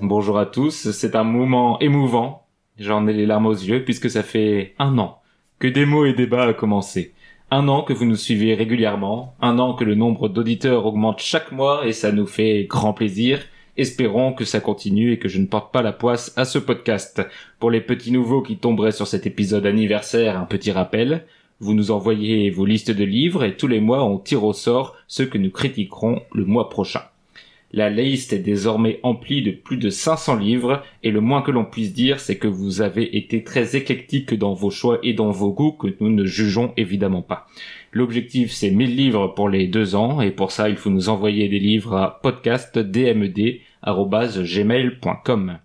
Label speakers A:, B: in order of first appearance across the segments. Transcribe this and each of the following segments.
A: Bonjour à tous. C'est un moment émouvant. J'en ai les larmes aux yeux puisque ça fait un an que Démo et Débat a commencé. Un an que vous nous suivez régulièrement, un an que le nombre d'auditeurs augmente chaque mois et ça nous fait grand plaisir. Espérons que ça continue et que je ne porte pas la poisse à ce podcast. Pour les petits nouveaux qui tomberaient sur cet épisode anniversaire, un petit rappel. Vous nous envoyez vos listes de livres et tous les mois on tire au sort ceux que nous critiquerons le mois prochain. La liste est désormais emplie de plus de 500 livres et le moins que l'on puisse dire c'est que vous avez été très éclectique dans vos choix et dans vos goûts que nous ne jugeons évidemment pas. L'objectif c'est 1000 livres pour les deux ans et pour ça il faut nous envoyer des livres à podcastdmed.gmail.com.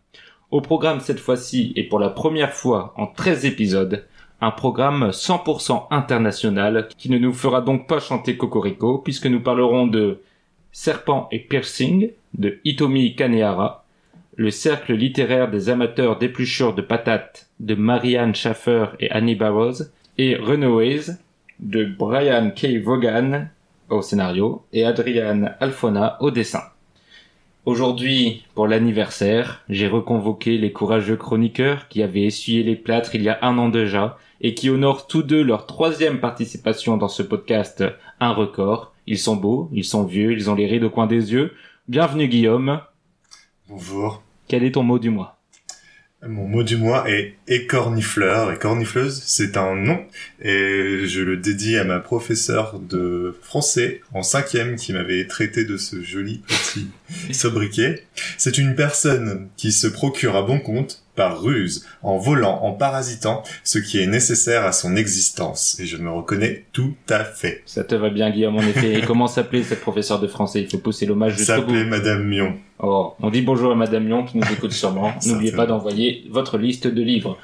A: Au programme cette fois-ci et pour la première fois en 13 épisodes, un programme 100% international qui ne nous fera donc pas chanter Cocorico puisque nous parlerons de Serpent et Piercing de Hitomi Kanehara, le cercle littéraire des amateurs d'épluchures de patates de Marianne Schaffer et Annie Barrows, et Runaways de Brian K. Vaughan au scénario et Adrian Alfona au dessin. Aujourd'hui, pour l'anniversaire, j'ai reconvoqué les courageux chroniqueurs qui avaient essuyé les plâtres il y a un an déjà et qui honorent tous deux leur troisième participation dans ce podcast, un record, ils sont beaux, ils sont vieux, ils ont les rides au coin des yeux. Bienvenue Guillaume.
B: Bonjour.
A: Quel est ton mot du mois?
B: Mon mot du mois est écornifleur. Écornifleuse, c'est un nom et je le dédie à ma professeure de français en cinquième qui m'avait traité de ce joli petit sobriquet. C'est une personne qui se procure à bon compte par ruse, en volant, en parasitant, ce qui est nécessaire à son existence. Et je me reconnais tout à fait.
A: Ça te va bien, Guillaume, en effet. Et comment s'appelait cette professeure de français? Il faut pousser l'hommage jusqu'au bout.
B: S'appelait Madame Mion.
A: Oh, on dit bonjour à Madame Mion qui nous écoute sûrement. N'oubliez pas d'envoyer votre liste de livres.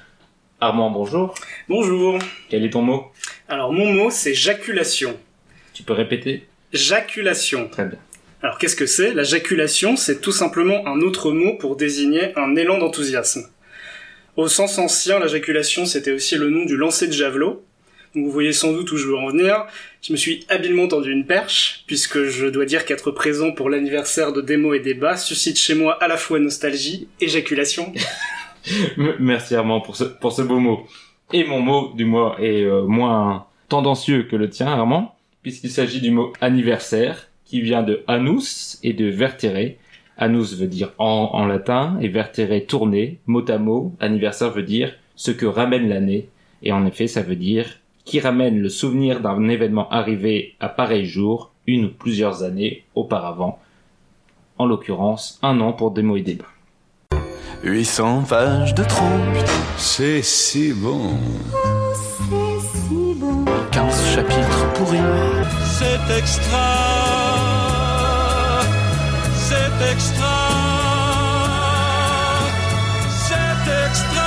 A: Armand, bonjour.
C: Bonjour.
A: Quel est ton mot?
C: Alors, mon mot, c'est jaculation.
A: Tu peux répéter?
C: Jaculation.
A: Très bien.
C: Alors, qu'est-ce que c'est? La jaculation, c'est tout simplement un autre mot pour désigner un élan d'enthousiasme. Au sens ancien, l'ajaculation, c'était aussi le nom du lancer de javelot. Vous voyez sans doute où je veux en venir. Je me suis habilement tendu une perche, puisque je dois dire qu'être présent pour l'anniversaire de Démo et Débat suscite chez moi à la fois nostalgie, éjaculation.
A: Merci Armand pour ce, pour ce beau mot. Et mon mot du mois est euh, moins tendancieux que le tien Armand, puisqu'il s'agit du mot anniversaire, qui vient de anus et de vertere, Anus veut dire en, en latin et vertere tourner, mot à mot. Anniversaire veut dire ce que ramène l'année. Et en effet, ça veut dire qui ramène le souvenir d'un événement arrivé à pareil jour, une ou plusieurs années auparavant. En l'occurrence, un an pour des mots et débats.
D: 800 pages de trop,
E: C'est si bon.
F: c'est si bon.
D: 15 chapitres pourris.
E: C'est extra. Extra. Extra.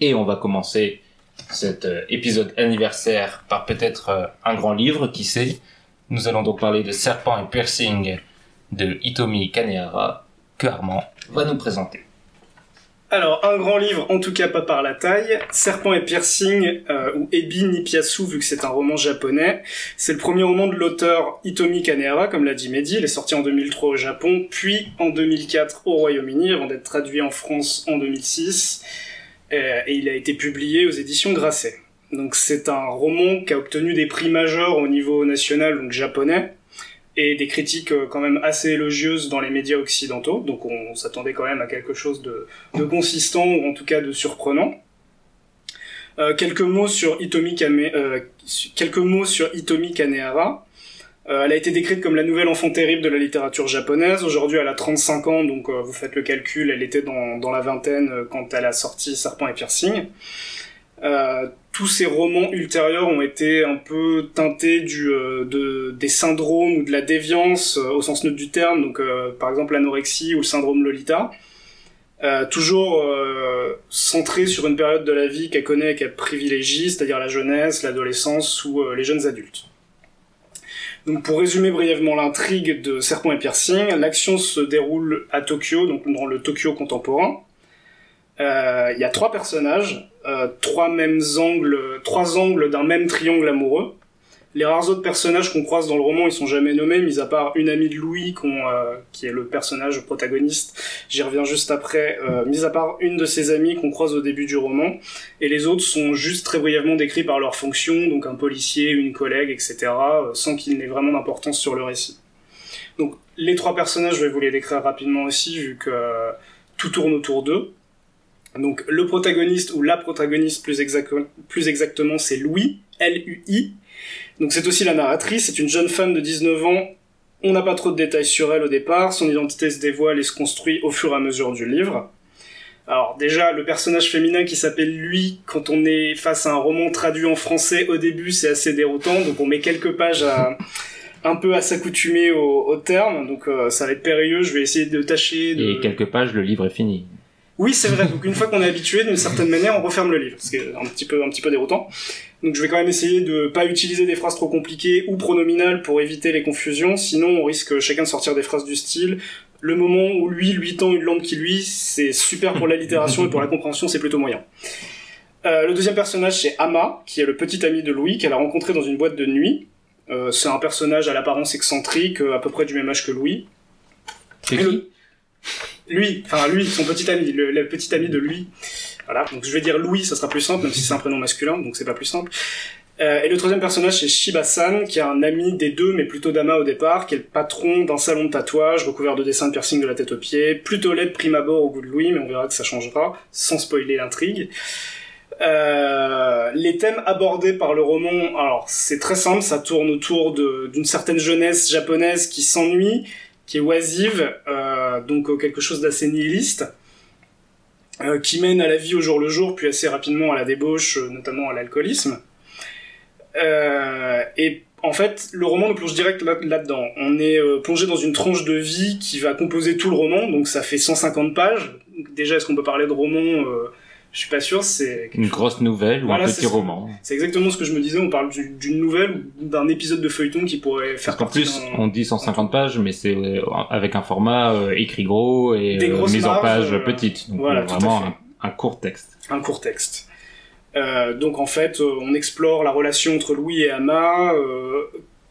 A: Et on va commencer cet euh, épisode anniversaire par peut-être euh, un grand livre, qui sait. Nous allons donc parler de Serpent et Piercing de Hitomi Kanehara, que Armand va nous présenter.
C: Alors, un grand livre, en tout cas pas par la taille, Serpent et Piercing, euh, ou Ebi Nipiasu, vu que c'est un roman japonais. C'est le premier roman de l'auteur Hitomi Kanehara, comme l'a dit Mehdi. Il est sorti en 2003 au Japon, puis en 2004 au Royaume-Uni, avant d'être traduit en France en 2006. Euh, et il a été publié aux éditions Grasset. Donc c'est un roman qui a obtenu des prix majeurs au niveau national, donc japonais, et des critiques euh, quand même assez élogieuses dans les médias occidentaux. Donc on s'attendait quand même à quelque chose de, de consistant ou en tout cas de surprenant. Euh, quelques mots sur Hitomi Kame- euh, Kanehara. Elle a été décrite comme la nouvelle enfant terrible de la littérature japonaise. Aujourd'hui, elle a 35 ans, donc vous faites le calcul, elle était dans, dans la vingtaine quand elle a sorti Serpent et Piercing. Euh, tous ces romans ultérieurs ont été un peu teintés euh, de, des syndromes ou de la déviance euh, au sens neutre du terme, donc par exemple l'anorexie ou le syndrome Lolita. Toujours centré sur une période de la vie qu'elle connaît et qu'elle privilégie, c'est-à-dire la jeunesse, l'adolescence ou les jeunes adultes. Donc pour résumer brièvement l'intrigue de Serpent et Piercing, l'action se déroule à Tokyo, donc dans le Tokyo contemporain. Il y a trois personnages, euh, trois mêmes angles, trois angles d'un même triangle amoureux. Les rares autres personnages qu'on croise dans le roman, ils sont jamais nommés, mis à part une amie de Louis, euh, qui est le personnage protagoniste. J'y reviens juste après. Euh, mis à part une de ses amies qu'on croise au début du roman, et les autres sont juste très brièvement décrits par leur fonction, donc un policier, une collègue, etc., sans qu'il n'ait vraiment d'importance sur le récit. Donc les trois personnages, je vais vous les décrire rapidement aussi, vu que tout tourne autour d'eux. Donc le protagoniste ou la protagoniste plus, exact- plus exactement c'est Louis, L-U-I. Donc c'est aussi la narratrice, c'est une jeune femme de 19 ans. On n'a pas trop de détails sur elle au départ, son identité se dévoile et se construit au fur et à mesure du livre. Alors déjà, le personnage féminin qui s'appelle lui, quand on est face à un roman traduit en français au début, c'est assez déroutant, donc on met quelques pages à un peu à s'accoutumer au, au terme, donc euh, ça va être périlleux, je vais essayer de tâcher de...
A: Et quelques pages, le livre est fini.
C: Oui, c'est vrai. Donc une fois qu'on est habitué, d'une certaine manière, on referme le livre, ce qui est un petit peu un petit peu déroutant. Donc je vais quand même essayer de pas utiliser des phrases trop compliquées ou pronominales pour éviter les confusions. Sinon, on risque chacun de sortir des phrases du style. Le moment où lui lui tend une lampe qui lui, c'est super pour l'allitération et pour la compréhension, c'est plutôt moyen. Euh, le deuxième personnage, c'est Ama, qui est le petit ami de Louis qu'elle a rencontré dans une boîte de nuit. Euh, c'est un personnage à l'apparence excentrique, euh, à peu près du même âge que Louis.
A: C'est
C: Et
A: qui?
C: le- Lui, enfin lui, son petit ami, le, petit ami de lui. Voilà, donc je vais dire Louis, ça sera plus simple, même si c'est un prénom masculin, donc c'est pas plus simple. Euh, et le troisième personnage, c'est Shiba-san, qui est un ami des deux, mais plutôt d'Ama au départ, qui est le patron d'un salon de tatouage, recouvert de dessins de piercing de la tête aux pieds, plutôt laid prime abord au goût de Louis, mais on verra que ça changera, sans spoiler l'intrigue. Euh, les thèmes abordés par le roman, alors c'est très simple, ça tourne autour d'une certaine jeunesse japonaise qui s'ennuie, qui est oisive, euh, donc euh, quelque chose d'assez nihiliste, euh, qui mène à la vie au jour le jour, puis assez rapidement à la débauche, notamment à l'alcoolisme. Et en fait, le roman nous plonge direct là- là-dedans. On est plongé dans une tranche de vie qui va composer tout le roman, donc ça fait 150 pages. Déjà, est-ce qu'on peut parler de roman Je suis pas sûr, c'est
A: Une grosse nouvelle ou
C: Voilà,
A: un petit roman.
C: c'est exactement ce que je me disais, on parle du- d'une nouvelle ou d'un épisode de feuilleton qui pourrait faire
A: Parce qu'en plus, on dit 150 pages, mais c'est euh, avec un format euh, écrit gros et euh, mise en page
C: euh,
A: petite. Donc
C: voilà,
A: vraiment un, un court texte.
C: un court texte. Euh, donc en fait, on explore la relation entre Louis et Ama, euh,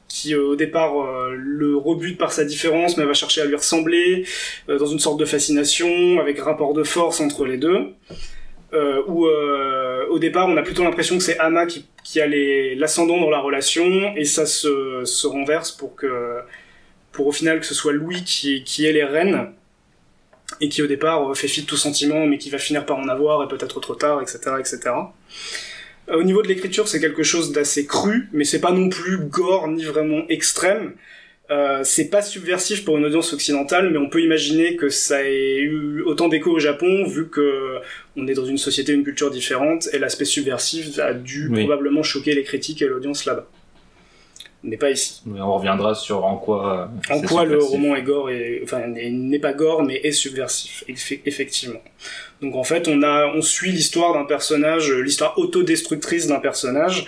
C: qui au départ euh, le rebute par sa différence, mais va chercher à lui ressembler, euh, dans une sorte de fascination, avec rapport de force entre les deux. Euh, où euh, au départ, on a plutôt l'impression que c'est Ama qui, qui a l'ascendant dans la relation, et ça se, se renverse pour que, pour au final que ce soit Louis qui, qui ait les rênes et qui au départ euh, fait fi de tout sentiment, mais qui va finir par en avoir et peut-être trop tard, etc., etc. Euh, Au niveau de l'écriture, c'est quelque chose d'assez cru, mais c'est pas non plus gore ni vraiment extrême. Euh, c'est pas subversif pour une audience occidentale, mais on peut imaginer que ça ait eu autant d'écho au Japon, vu que on est dans une société, une culture différente, et l'aspect subversif a dû
A: Oui.
C: probablement choquer les critiques et l'audience là-bas. Mais pas ici.
A: Mais on reviendra sur en quoi. euh,
C: En quoi le roman est gore et enfin n'est- n'est pas gore mais est subversif effe- effectivement. Donc en fait on a on suit l'histoire d'un personnage, l'histoire autodestructrice d'un personnage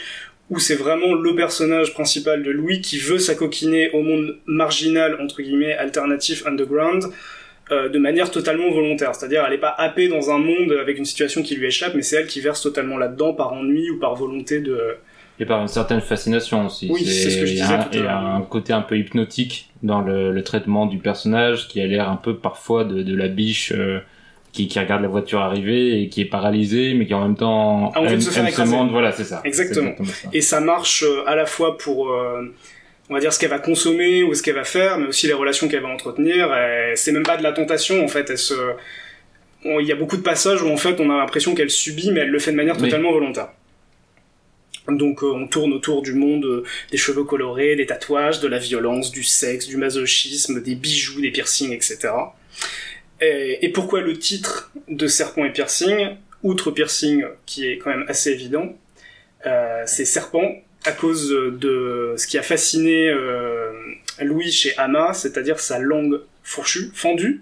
C: où c'est vraiment le personnage principal de Louis qui veut s'acoquiner au monde marginal entre guillemets alternatif underground euh, de manière totalement volontaire, c'est-à-dire elle n'est pas happée dans un monde avec une situation qui lui échappe, mais c'est elle qui verse totalement là-dedans par ennui ou par volonté de,
A: Et par une certaine fascination aussi.
C: Oui, c'est ce que je disais
A: un-
C: tout à
A: Il y a
C: l'heure.
A: un côté un peu hypnotique dans le, le traitement du personnage qui a l'air un peu parfois de, de la biche euh, qui, qui regarde la voiture arriver et qui est paralysée mais qui en même temps
C: A envie de
A: aime-
C: se
A: monde. Voilà, c'est ça.
C: Exactement.
A: Ça.
C: et ça marche euh, à la fois pour euh, on va dire ce qu'elle va consommer ou ce qu'elle va faire mais aussi les relations qu'elle va entretenir Et c'est même pas de la tentation en fait elle se il y a beaucoup de passages où en fait on a l'impression qu'elle subit mais elle le fait de manière
A: Oui.
C: totalement volontaire donc euh, on tourne autour du monde euh, des cheveux colorés, des tatouages, de la violence, du sexe, du masochisme, des bijoux, des piercings, etc. Et, pourquoi le titre de Serpent et Piercing Outre piercing, qui est quand même assez évident, euh, c'est Serpent à cause de ce qui a fasciné euh, Louis chez Ama, c'est-à-dire sa langue fourchue, fendue,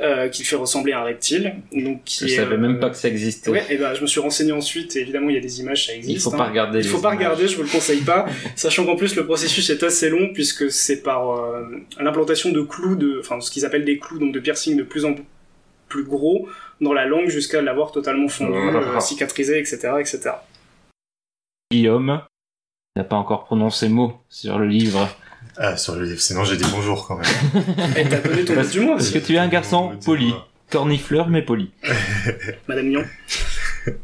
C: euh, qui fait ressembler à un reptile. Donc, qui
A: Je
C: est,
A: savais
C: euh,
A: même pas que ça existait.
C: Ouais, et ben je me suis renseigné ensuite, et évidemment il y a des images, ça existe.
A: Il faut
C: hein.
A: pas regarder.
C: Il faut pas
A: images.
C: regarder, je vous le conseille pas, sachant qu'en plus le processus est assez long puisque c'est par euh, l'implantation de clous, de, enfin ce qu'ils appellent des clous, donc de piercing de plus en plus gros dans la langue jusqu'à l'avoir totalement fondu, euh, cicatrisé, etc., etc.
A: Guillaume, n'a pas encore prononcé mot sur le livre.
B: Ah, sur le livre, sinon j'ai dit bonjour quand même.
C: Et t'as donné ton du mois,
A: Parce que tu es un garçon poli. Cornifleur, mais poli.
C: Madame Mion.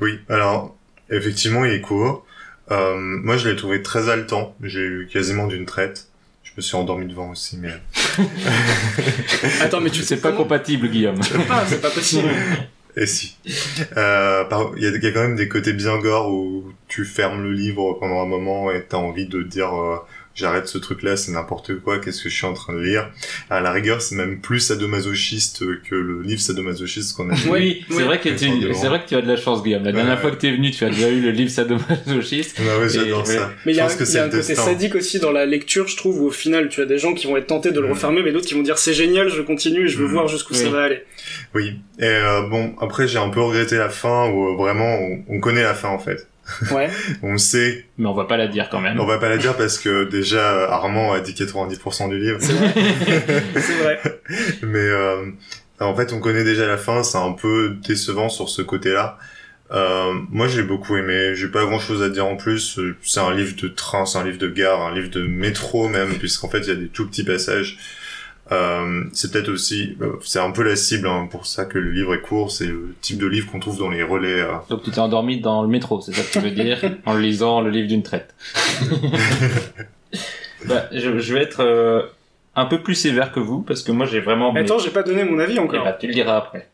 B: Oui, alors, effectivement, il est court. Euh, moi, je l'ai trouvé très haletant. J'ai eu quasiment d'une traite. Je me suis endormi devant aussi, mais...
C: Attends, mais tu sais
A: C'est pas compatible, Guillaume.
C: pas, c'est pas possible.
B: Et si. Euh, Il y, y a quand même des côtés bien gore où tu fermes le livre pendant un moment et t'as envie de dire euh, j'arrête ce truc-là, c'est n'importe quoi, qu'est-ce que je suis en train de lire. À la rigueur, c'est même plus sadomasochiste que le livre sadomasochiste qu'on a lu.
A: Oui, c'est
C: oui.
A: vrai que tu, c'est vrai que tu as de la chance, Guillaume. La dernière
B: Ouais.
A: fois que t'es venu, tu as déjà eu le livre sadomasochiste.
B: Ah ouais,
A: Et-
B: j'adore ça.
C: Mais il y a, il y a un côté
B: destin.
C: sadique aussi dans la lecture, je trouve, où au final, tu as des gens qui vont être tentés de le refermer, mais d'autres qui vont dire c'est génial, je continue et je veux
B: Mm.
C: voir jusqu'où ça
A: Oui.
C: va aller.
B: Oui. Et euh, bon, après, j'ai un peu regretté la fin où euh, vraiment, on, on connaît la fin en fait.
C: Ouais.
B: On sait,
A: Mais on va pas la dire quand même.
B: on va pas la dire parce que déjà, Armand a dit 90% du livre.
C: C'est vrai. c'est vrai.
B: Mais euh, en fait, on connaît déjà la fin, c'est un peu décevant sur ce côté-là. Euh, moi, j'ai beaucoup aimé. J'ai pas grand-chose à dire en plus. C'est un livre de train, c'est un livre de gare, un livre de métro même, puisqu'en fait, il y a des tout petits passages. Euh, c'est peut-être aussi, euh, c'est un peu la cible hein, pour ça que le livre est court. C'est le type de livre qu'on trouve dans les relais. euh.
A: Donc tu t'es endormi dans le métro, c'est ça que tu veux dire, en lisant le livre d'une traite. bah, je, je vais être euh, un peu plus sévère que vous, parce que moi j'ai vraiment...
C: Mais Attends, j'ai pas donné mon avis
A: Eh
C: encore.
A: bah, tu le diras après.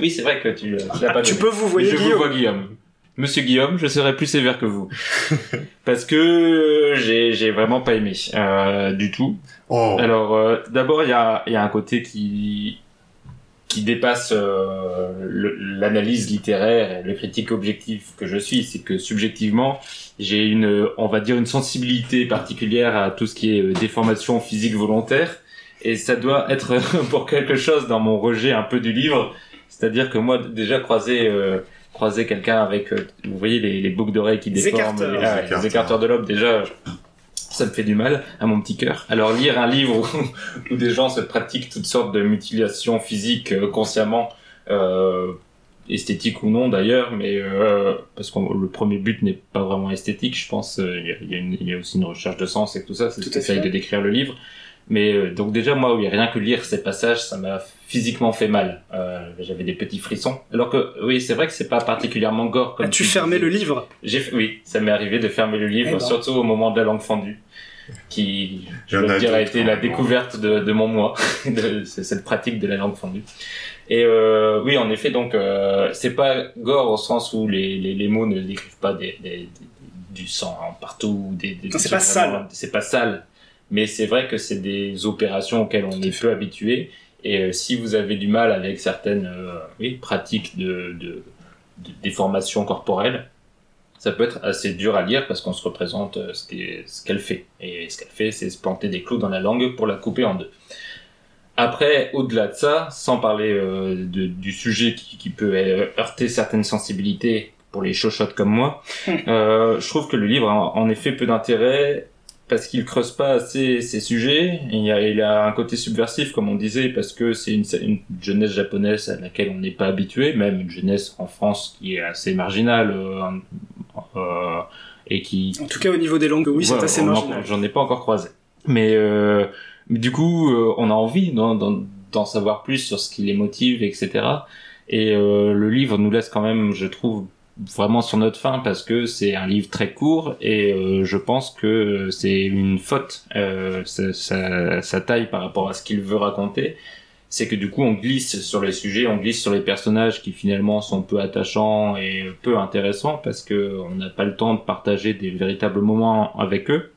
A: Oui, c'est vrai que tu, euh, tu l'as pas
C: tu
A: donné.
C: peux vous voyez
A: je vous
C: Guillaume.
A: vois Guillaume. Monsieur Guillaume, je serai plus sévère que vous. Parce que j'ai j'ai vraiment pas aimé euh, du tout.
B: Oh,
A: Alors, euh, d'abord, il y a, il y a un côté qui qui dépasse euh, le- l'analyse littéraire et le critique objectif que je suis. C'est que subjectivement, j'ai une, on va dire, une sensibilité particulière à tout ce qui est euh, déformation physique volontaire. Et ça doit être pour quelque chose dans mon rejet un peu du livre. C'est-à-dire que moi, déjà croiser euh, croiser quelqu'un avec, euh, vous voyez, les, les boucles d'oreilles qui
C: Les
A: déforment,
C: écarteurs.
A: les,
B: Les
A: ah, les
B: écarteurs.
A: écarteurs de lobe, déjà, ça me fait du mal à mon petit cœur. Alors lire un livre où, où des gens se pratiquent toutes sortes de mutilations physiques euh, consciemment, euh, esthétiques ou non d'ailleurs, mais euh, parce que le premier but n'est pas vraiment esthétique, je pense. Il y, a, il y a une- il y a aussi une recherche de sens et tout ça, c'est ce qu'essaye
C: fait.
A: de décrire le livre. Mais euh, donc déjà moi, oui, rien que lire ces passages, ça m'a physiquement fait mal. Euh, J'avais des petits frissons. Alors que oui, c'est vrai que c'est pas particulièrement gore. Comme
C: As-tu
A: tu
C: fermé le livre?
A: J'ai oui, ça m'est arrivé de fermer le livre,
C: Eh ben.
A: surtout au moment de la langue fendue, qui, je dois le dire, a été la découverte de, de mon moi, de c'est cette pratique de la langue fendue. Et euh, oui, en effet, donc euh, c'est pas gore au sens où les, les, les mots ne décrivent pas des, des- des- du sang hein, partout, des, des
C: Non, c'est pas sale.
A: C'est pas sale, mais c'est vrai que c'est des opérations auxquelles on est peu habitué. Et euh, si vous avez du mal avec certaines euh, oui, pratiques de, de, de déformation corporelle, ça peut être assez dur à lire parce qu'on se représente euh, ce qu'elle fait. Et ce qu'elle fait, c'est se planter des clous dans la langue pour la couper en deux. Après, au-delà de ça, sans parler euh, de- du sujet qui, qui peut heurter certaines sensibilités pour les chochottes comme moi, euh, je trouve que le livre a en effet peu d'intérêt parce qu'il creuse pas assez ces sujets. Il a, il a un côté subversif, comme on disait, parce que c'est une, une jeunesse japonaise à laquelle on n'est pas habitué, même une jeunesse en France qui est assez marginale euh, euh, et qui,
C: En tout cas, au niveau des langues, oui, c'est assez marginal.
A: J'en ai pas encore croisé. Mais, euh, du coup, euh, on a envie d'en savoir plus sur ce qui les motive, etc. Et euh, le livre nous laisse quand même, je trouve, vraiment sur notre faim parce que c'est un livre très court et euh, je pense que c'est une faute, euh, sa, sa- taille par rapport à ce qu'il veut raconter. C'est que du coup on glisse sur les sujets, on glisse sur les personnages qui finalement sont peu attachants et peu intéressants parce que on n'a pas le temps de partager des véritables moments avec eux.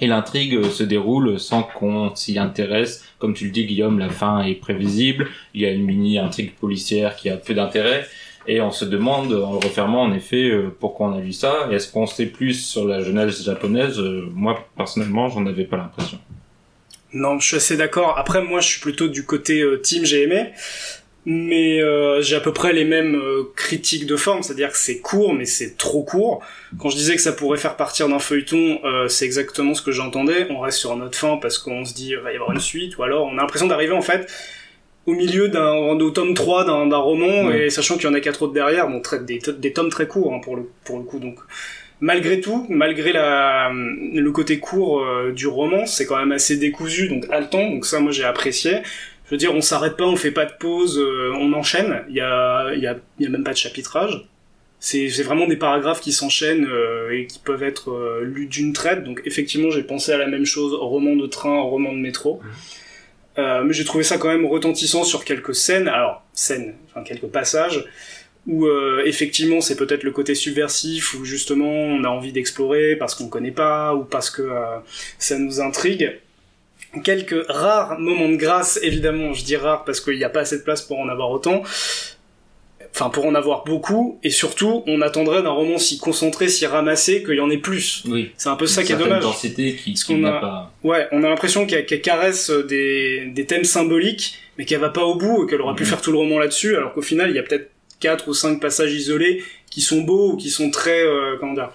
A: Et l'intrigue se déroule sans qu'on s'y intéresse. Comme tu le dis, Guillaume, la fin est prévisible. Il y a une mini-intrigue policière qui a peu d'intérêt. Et on se demande, en le refermant, en effet, euh, pourquoi on a lu ça. Est-ce qu'on sait plus sur la jeunesse japonaise? Euh, Moi, personnellement, j'en avais pas l'impression.
C: Non, je suis assez d'accord. Après, moi, je suis plutôt du côté euh, team, j'ai aimé. Mais j'ai à peu près les mêmes critiques de forme, c'est-à-dire que c'est court, mais c'est trop court. Quand je disais que ça pourrait faire partir d'un feuilleton, c'est exactement ce que j'entendais. On reste sur notre fin parce qu'on se dit il va y avoir une suite, ou alors on a l'impression d'arriver en fait au milieu d'un au tome 3 d'un roman,
A: Ouais.
C: et sachant qu'il y en a quatre autres derrière, bon, très- des, des tomes très courts hein, pour, le, pour le coup. Donc malgré tout, malgré la, le côté court euh, du roman, c'est quand même assez décousu, donc haletant, donc ça moi j'ai apprécié. Je veux dire, on s'arrête pas, on fait pas de pause, euh, on enchaîne. Il y a, il y a, il y a même pas de chapitrage. C'est, vraiment des paragraphes qui s'enchaînent euh, et qui peuvent être lus d'une traite. Donc effectivement, j'ai pensé à la même chose, roman de train, roman de métro. Euh, mais j'ai trouvé ça quand même retentissant sur quelques scènes. Alors scènes, enfin quelques passages où euh, effectivement c'est peut-être le côté subversif où justement on a envie d'explorer parce qu'on connaît pas ou parce que euh, ça nous intrigue. Quelques rares moments de grâce, évidemment, je dis rares parce qu'il n'y a pas assez de place pour en avoir autant. Enfin, pour en avoir beaucoup, et surtout, on attendrait d'un roman si concentré, si ramassé, qu'il y en ait plus.
A: Oui.
C: C'est un peu ça qui est dommage.
A: densité qui, qui n'a
C: a-
A: pas.
C: Ouais, on a l'impression qu'elle caresse des, des thèmes symboliques, mais qu'elle va pas au bout, et qu'elle aurait pu
A: Mhm.
C: faire tout le roman là-dessus, alors qu'au final, il y a peut-être quatre ou cinq passages isolés qui sont beaux ou qui sont très, euh, comment dire,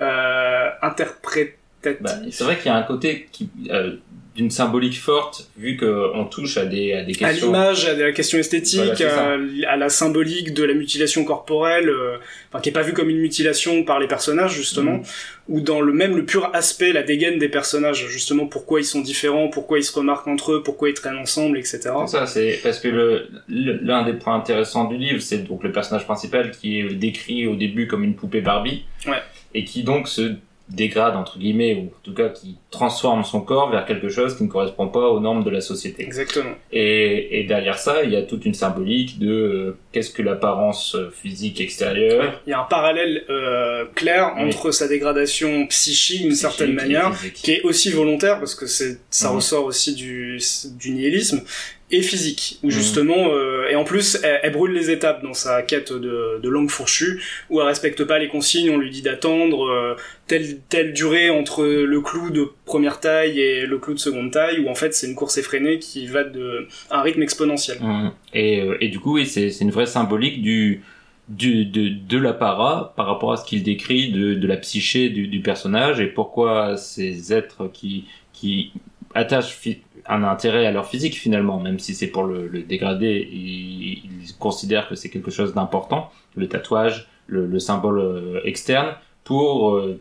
C: euh, interprétatifs.
A: Bah, c'est vrai qu'il y a un côté qui, euh, d'une symbolique forte, vu qu'on touche à des, à des
C: à
A: questions.
C: l'image, à la question esthétique,
A: Voilà,
C: à, à la symbolique de la mutilation corporelle, euh, enfin qui est pas vue comme une mutilation par les personnages justement,
A: Mhm.
C: ou dans le même le pur aspect, la dégaine des personnages, justement pourquoi ils sont différents, pourquoi ils se remarquent entre eux, pourquoi ils traînent ensemble, etc.
A: Ça, c'est parce que le- l'un des points intéressants du livre, c'est donc le personnage principal qui est décrit au début comme une poupée Barbie,
C: Ouais.
A: et qui donc se dégrade entre guillemets, ou en tout cas qui transforme son corps vers quelque chose qui ne correspond pas aux normes de la société.
C: Exactement.
A: Et, et derrière ça, il y a toute une symbolique de euh, qu'est-ce que l'apparence euh, physique extérieure,
C: Il y a un parallèle euh, clair
A: Oui.
C: entre sa dégradation psychique d'une certaine manière, qui est aussi volontaire parce que c'est ça
A: Mhm.
C: ressort aussi du, du nihilisme et physique où
A: Mhm.
C: justement euh, et en plus elle, elle brûle les étapes dans sa quête de, de langue fourchue où elle respecte pas les consignes on lui dit d'attendre euh, telle telle durée entre le clou de première taille et le clou de seconde taille où en fait c'est une course effrénée qui va de à un rythme exponentiel
A: Mhm. Et, euh, et du coup, oui, c'est c'est une vraie symbolique du, du de, de l'apparat par rapport à ce qu'il décrit de, de la psyché du, du personnage et pourquoi ces êtres qui, qui attachent un intérêt à leur physique finalement, même si c'est pour le, dégrader, ils, considèrent que c'est quelque chose d'important, le tatouage, le, le symbole euh, externe, pour euh,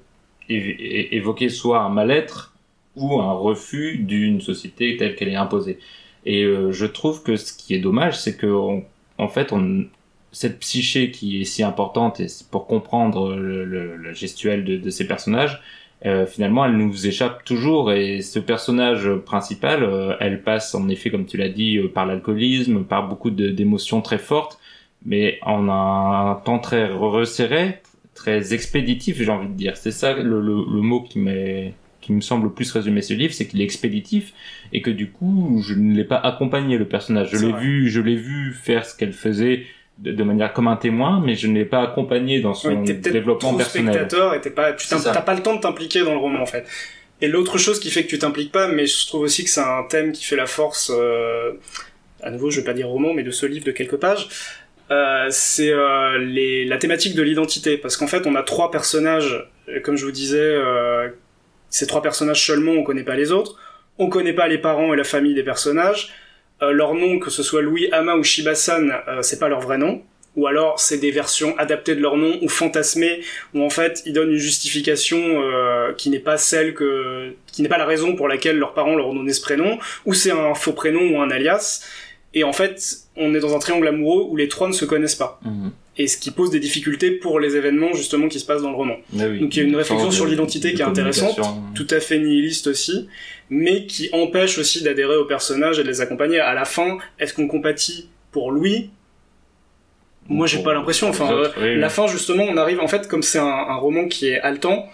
A: évoquer soit un mal-être ou un refus d'une société telle qu'elle est imposée. Et euh, je trouve que ce qui est dommage, c'est que en fait, on, cette psyché qui est si importante et pour comprendre le, le- la gestuelle de, de ces personnages, euh, finalement, elle nous échappe toujours. Et ce personnage principal, euh, elle passe en effet, comme tu l'as dit, euh, par l'alcoolisme, par beaucoup d'émotions très fortes, mais en un temps très resserré, très expéditif, j'ai envie de dire. C'est ça le, le, le mot qui m'est qui me semble le plus résumer ce livre, c'est qu'il est expéditif et que du coup, je ne l'ai pas accompagné le personnage. Je l'ai vu, je l'ai vu faire ce qu'elle faisait de, de manière comme un témoin, mais je ne l'ai pas accompagné dans son
C: Ouais,
A: développement
C: trop
A: personnel.
C: spectateur et t'es pas, tu t'as pas le temps de t'impliquer dans le roman en fait. Et l'autre chose qui fait que tu t'impliques pas, mais je trouve aussi que c'est un thème qui fait la force, euh, à nouveau je vais pas dire roman, mais de ce livre de quelques pages, euh, c'est euh, les, la thématique de l'identité. Parce qu'en fait on a trois personnages, comme je vous disais, euh, ces trois personnages seulement, on connaît pas les autres, on connaît pas les parents et la famille des personnages, leur nom, que ce soit Louis Hama ou Shibasan, euh, c'est pas leur vrai nom. Ou alors c'est des versions adaptées de leur nom ou fantasmées où en fait ils donnent une justification euh, qui n'est pas celle que qui n'est pas la raison pour laquelle leurs parents leur ont donné ce prénom. Ou c'est un faux prénom ou un alias et en fait on est dans un triangle amoureux où les trois ne se connaissent pas.
A: Mhm.
C: et ce qui pose des difficultés pour les événements justement qui se passent dans le roman.
A: Oui,
C: Donc, il y a une réflexion sur
A: de-
C: l'identité
A: de
C: qui est intéressante, tout à fait nihiliste aussi mais qui empêche aussi d'adhérer aux personnages et de les accompagner. À la fin est-ce qu'on compatit pour Louis? Moi j'ai pas l'impression. Enfin
A: autres, oui,
C: la
A: oui.
C: fin, justement, on arrive, en fait, comme c'est un, un roman qui est haletant,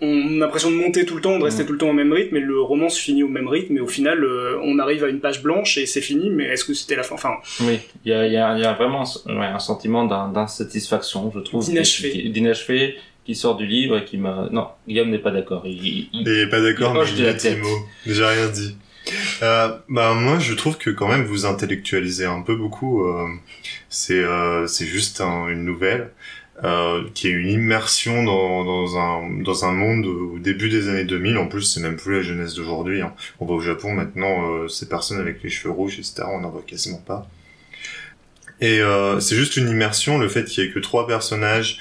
C: on a l'impression de monter tout le temps, de rester
A: Mm.
C: tout le temps au même rythme, et le roman se finit au même rythme, et au final, euh, on arrive à une page blanche et c'est fini, mais est-ce que c'était la fin? Enfin,
A: Oui, il y a, y, a, y a vraiment ouais, un sentiment d'in- d'insatisfaction, je trouve.
C: D'inachevé.
A: D'inachevé, qui sort du livre et qui m'a... Non, Guillaume n'est pas d'accord. Il,
B: Et pas d'accord, mais il
A: la
B: dit mots. J'ai rien dit. Euh, bah moi je trouve que quand même vous intellectualisez un peu beaucoup. euh, c'est euh, c'est juste un- une nouvelle euh, qui est une immersion dans, dans un dans un monde au début des années 2000. En plus c'est même plus la jeunesse d'aujourd'hui. hein. On va au Japon maintenant, euh, ces personnes avec les cheveux rouges etc. On n'en voit quasiment pas. Et euh, c'est juste une immersion, le fait qu'il y ait que trois personnages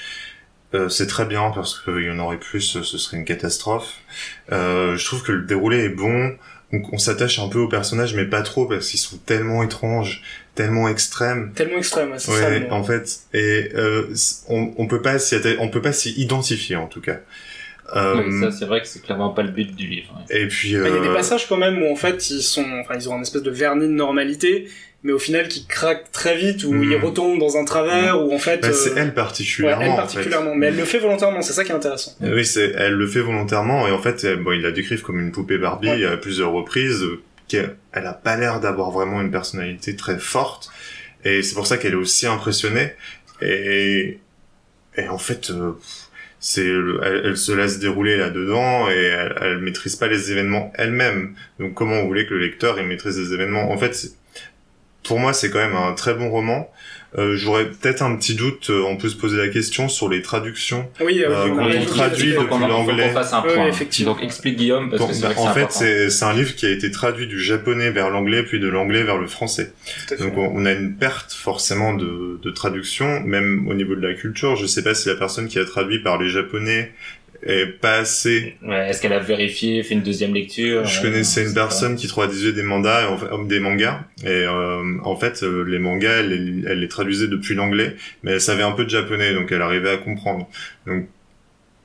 B: Euh, c'est très bien parce qu'il y en aurait plus, ce serait une catastrophe. Euh, je trouve que le déroulé est bon. On, on s'attache un peu aux personnages, mais pas trop parce qu'ils sont tellement étranges, tellement extrêmes.
C: Tellement extrême, ouais, c'est ça. le
B: Ouais,
C: mot.
B: en fait, et euh, on, on peut pas s'y on peut pas s'y identifier en tout cas. Euh,
A: Oui, ça c'est vrai que c'est clairement pas le but du livre. ouais.
B: et puis,
C: Bah, Il y a des
B: euh,
C: passages quand même où en fait ils sont, enfin ils ont un espèce de vernis de normalité, mais au final qui craquent très vite, où
B: Hmm.
C: ils retombent dans un travers, où en fait.
B: bah, c'est
C: euh,
B: elle
C: ouais,
B: particulièrement.
C: elle
B: en fait.
C: particulièrement, mais elle le fait volontairement, c'est ça qui est intéressant.
B: Euh, Oui, c'est, elle le fait volontairement et en fait, bon, ils la décrivent comme une poupée Barbie
C: Ouais.
B: à plusieurs reprises. Euh, qui est- elle a pas l'air d'avoir vraiment une personnalité très forte et c'est pour ça qu'elle est aussi impressionnée. Et, et en fait, euh, c'est, le- elle, se laisse dérouler là-dedans et elle, elle maîtrise pas les événements elle-même. Donc comment vous voulez que le lecteur il maîtrise les événements? En fait, pour moi, c'est quand même un très bon roman. Euh, J'aurais peut-être un petit doute. euh, on peut se poser la question sur les traductions.
C: Oui, euh,
B: Euh,
C: on a
B: quand on traduit depuis l'anglais.
C: effectivement.
A: Donc explique Guillaume parce
B: Bon,
A: que c'est
B: bah, en fait, c'est c'est un livre qui a été traduit du japonais vers l'anglais, puis de l'anglais vers le français. Donc on, on a une perte forcément de, de traduction, même au niveau de la culture. Je sais pas si la personne qui a traduit par les japonais est pas assez.
A: Ouais, Est-ce qu'elle a vérifié, fait une deuxième lecture
B: Je connaissais
A: je
B: une personne qui traduisait des mangas, et en fait- des mangas, et euh, en fait euh, les mangas, elle, les- elle les traduisait depuis l'anglais, mais elle savait un peu de japonais, donc elle arrivait à comprendre. Donc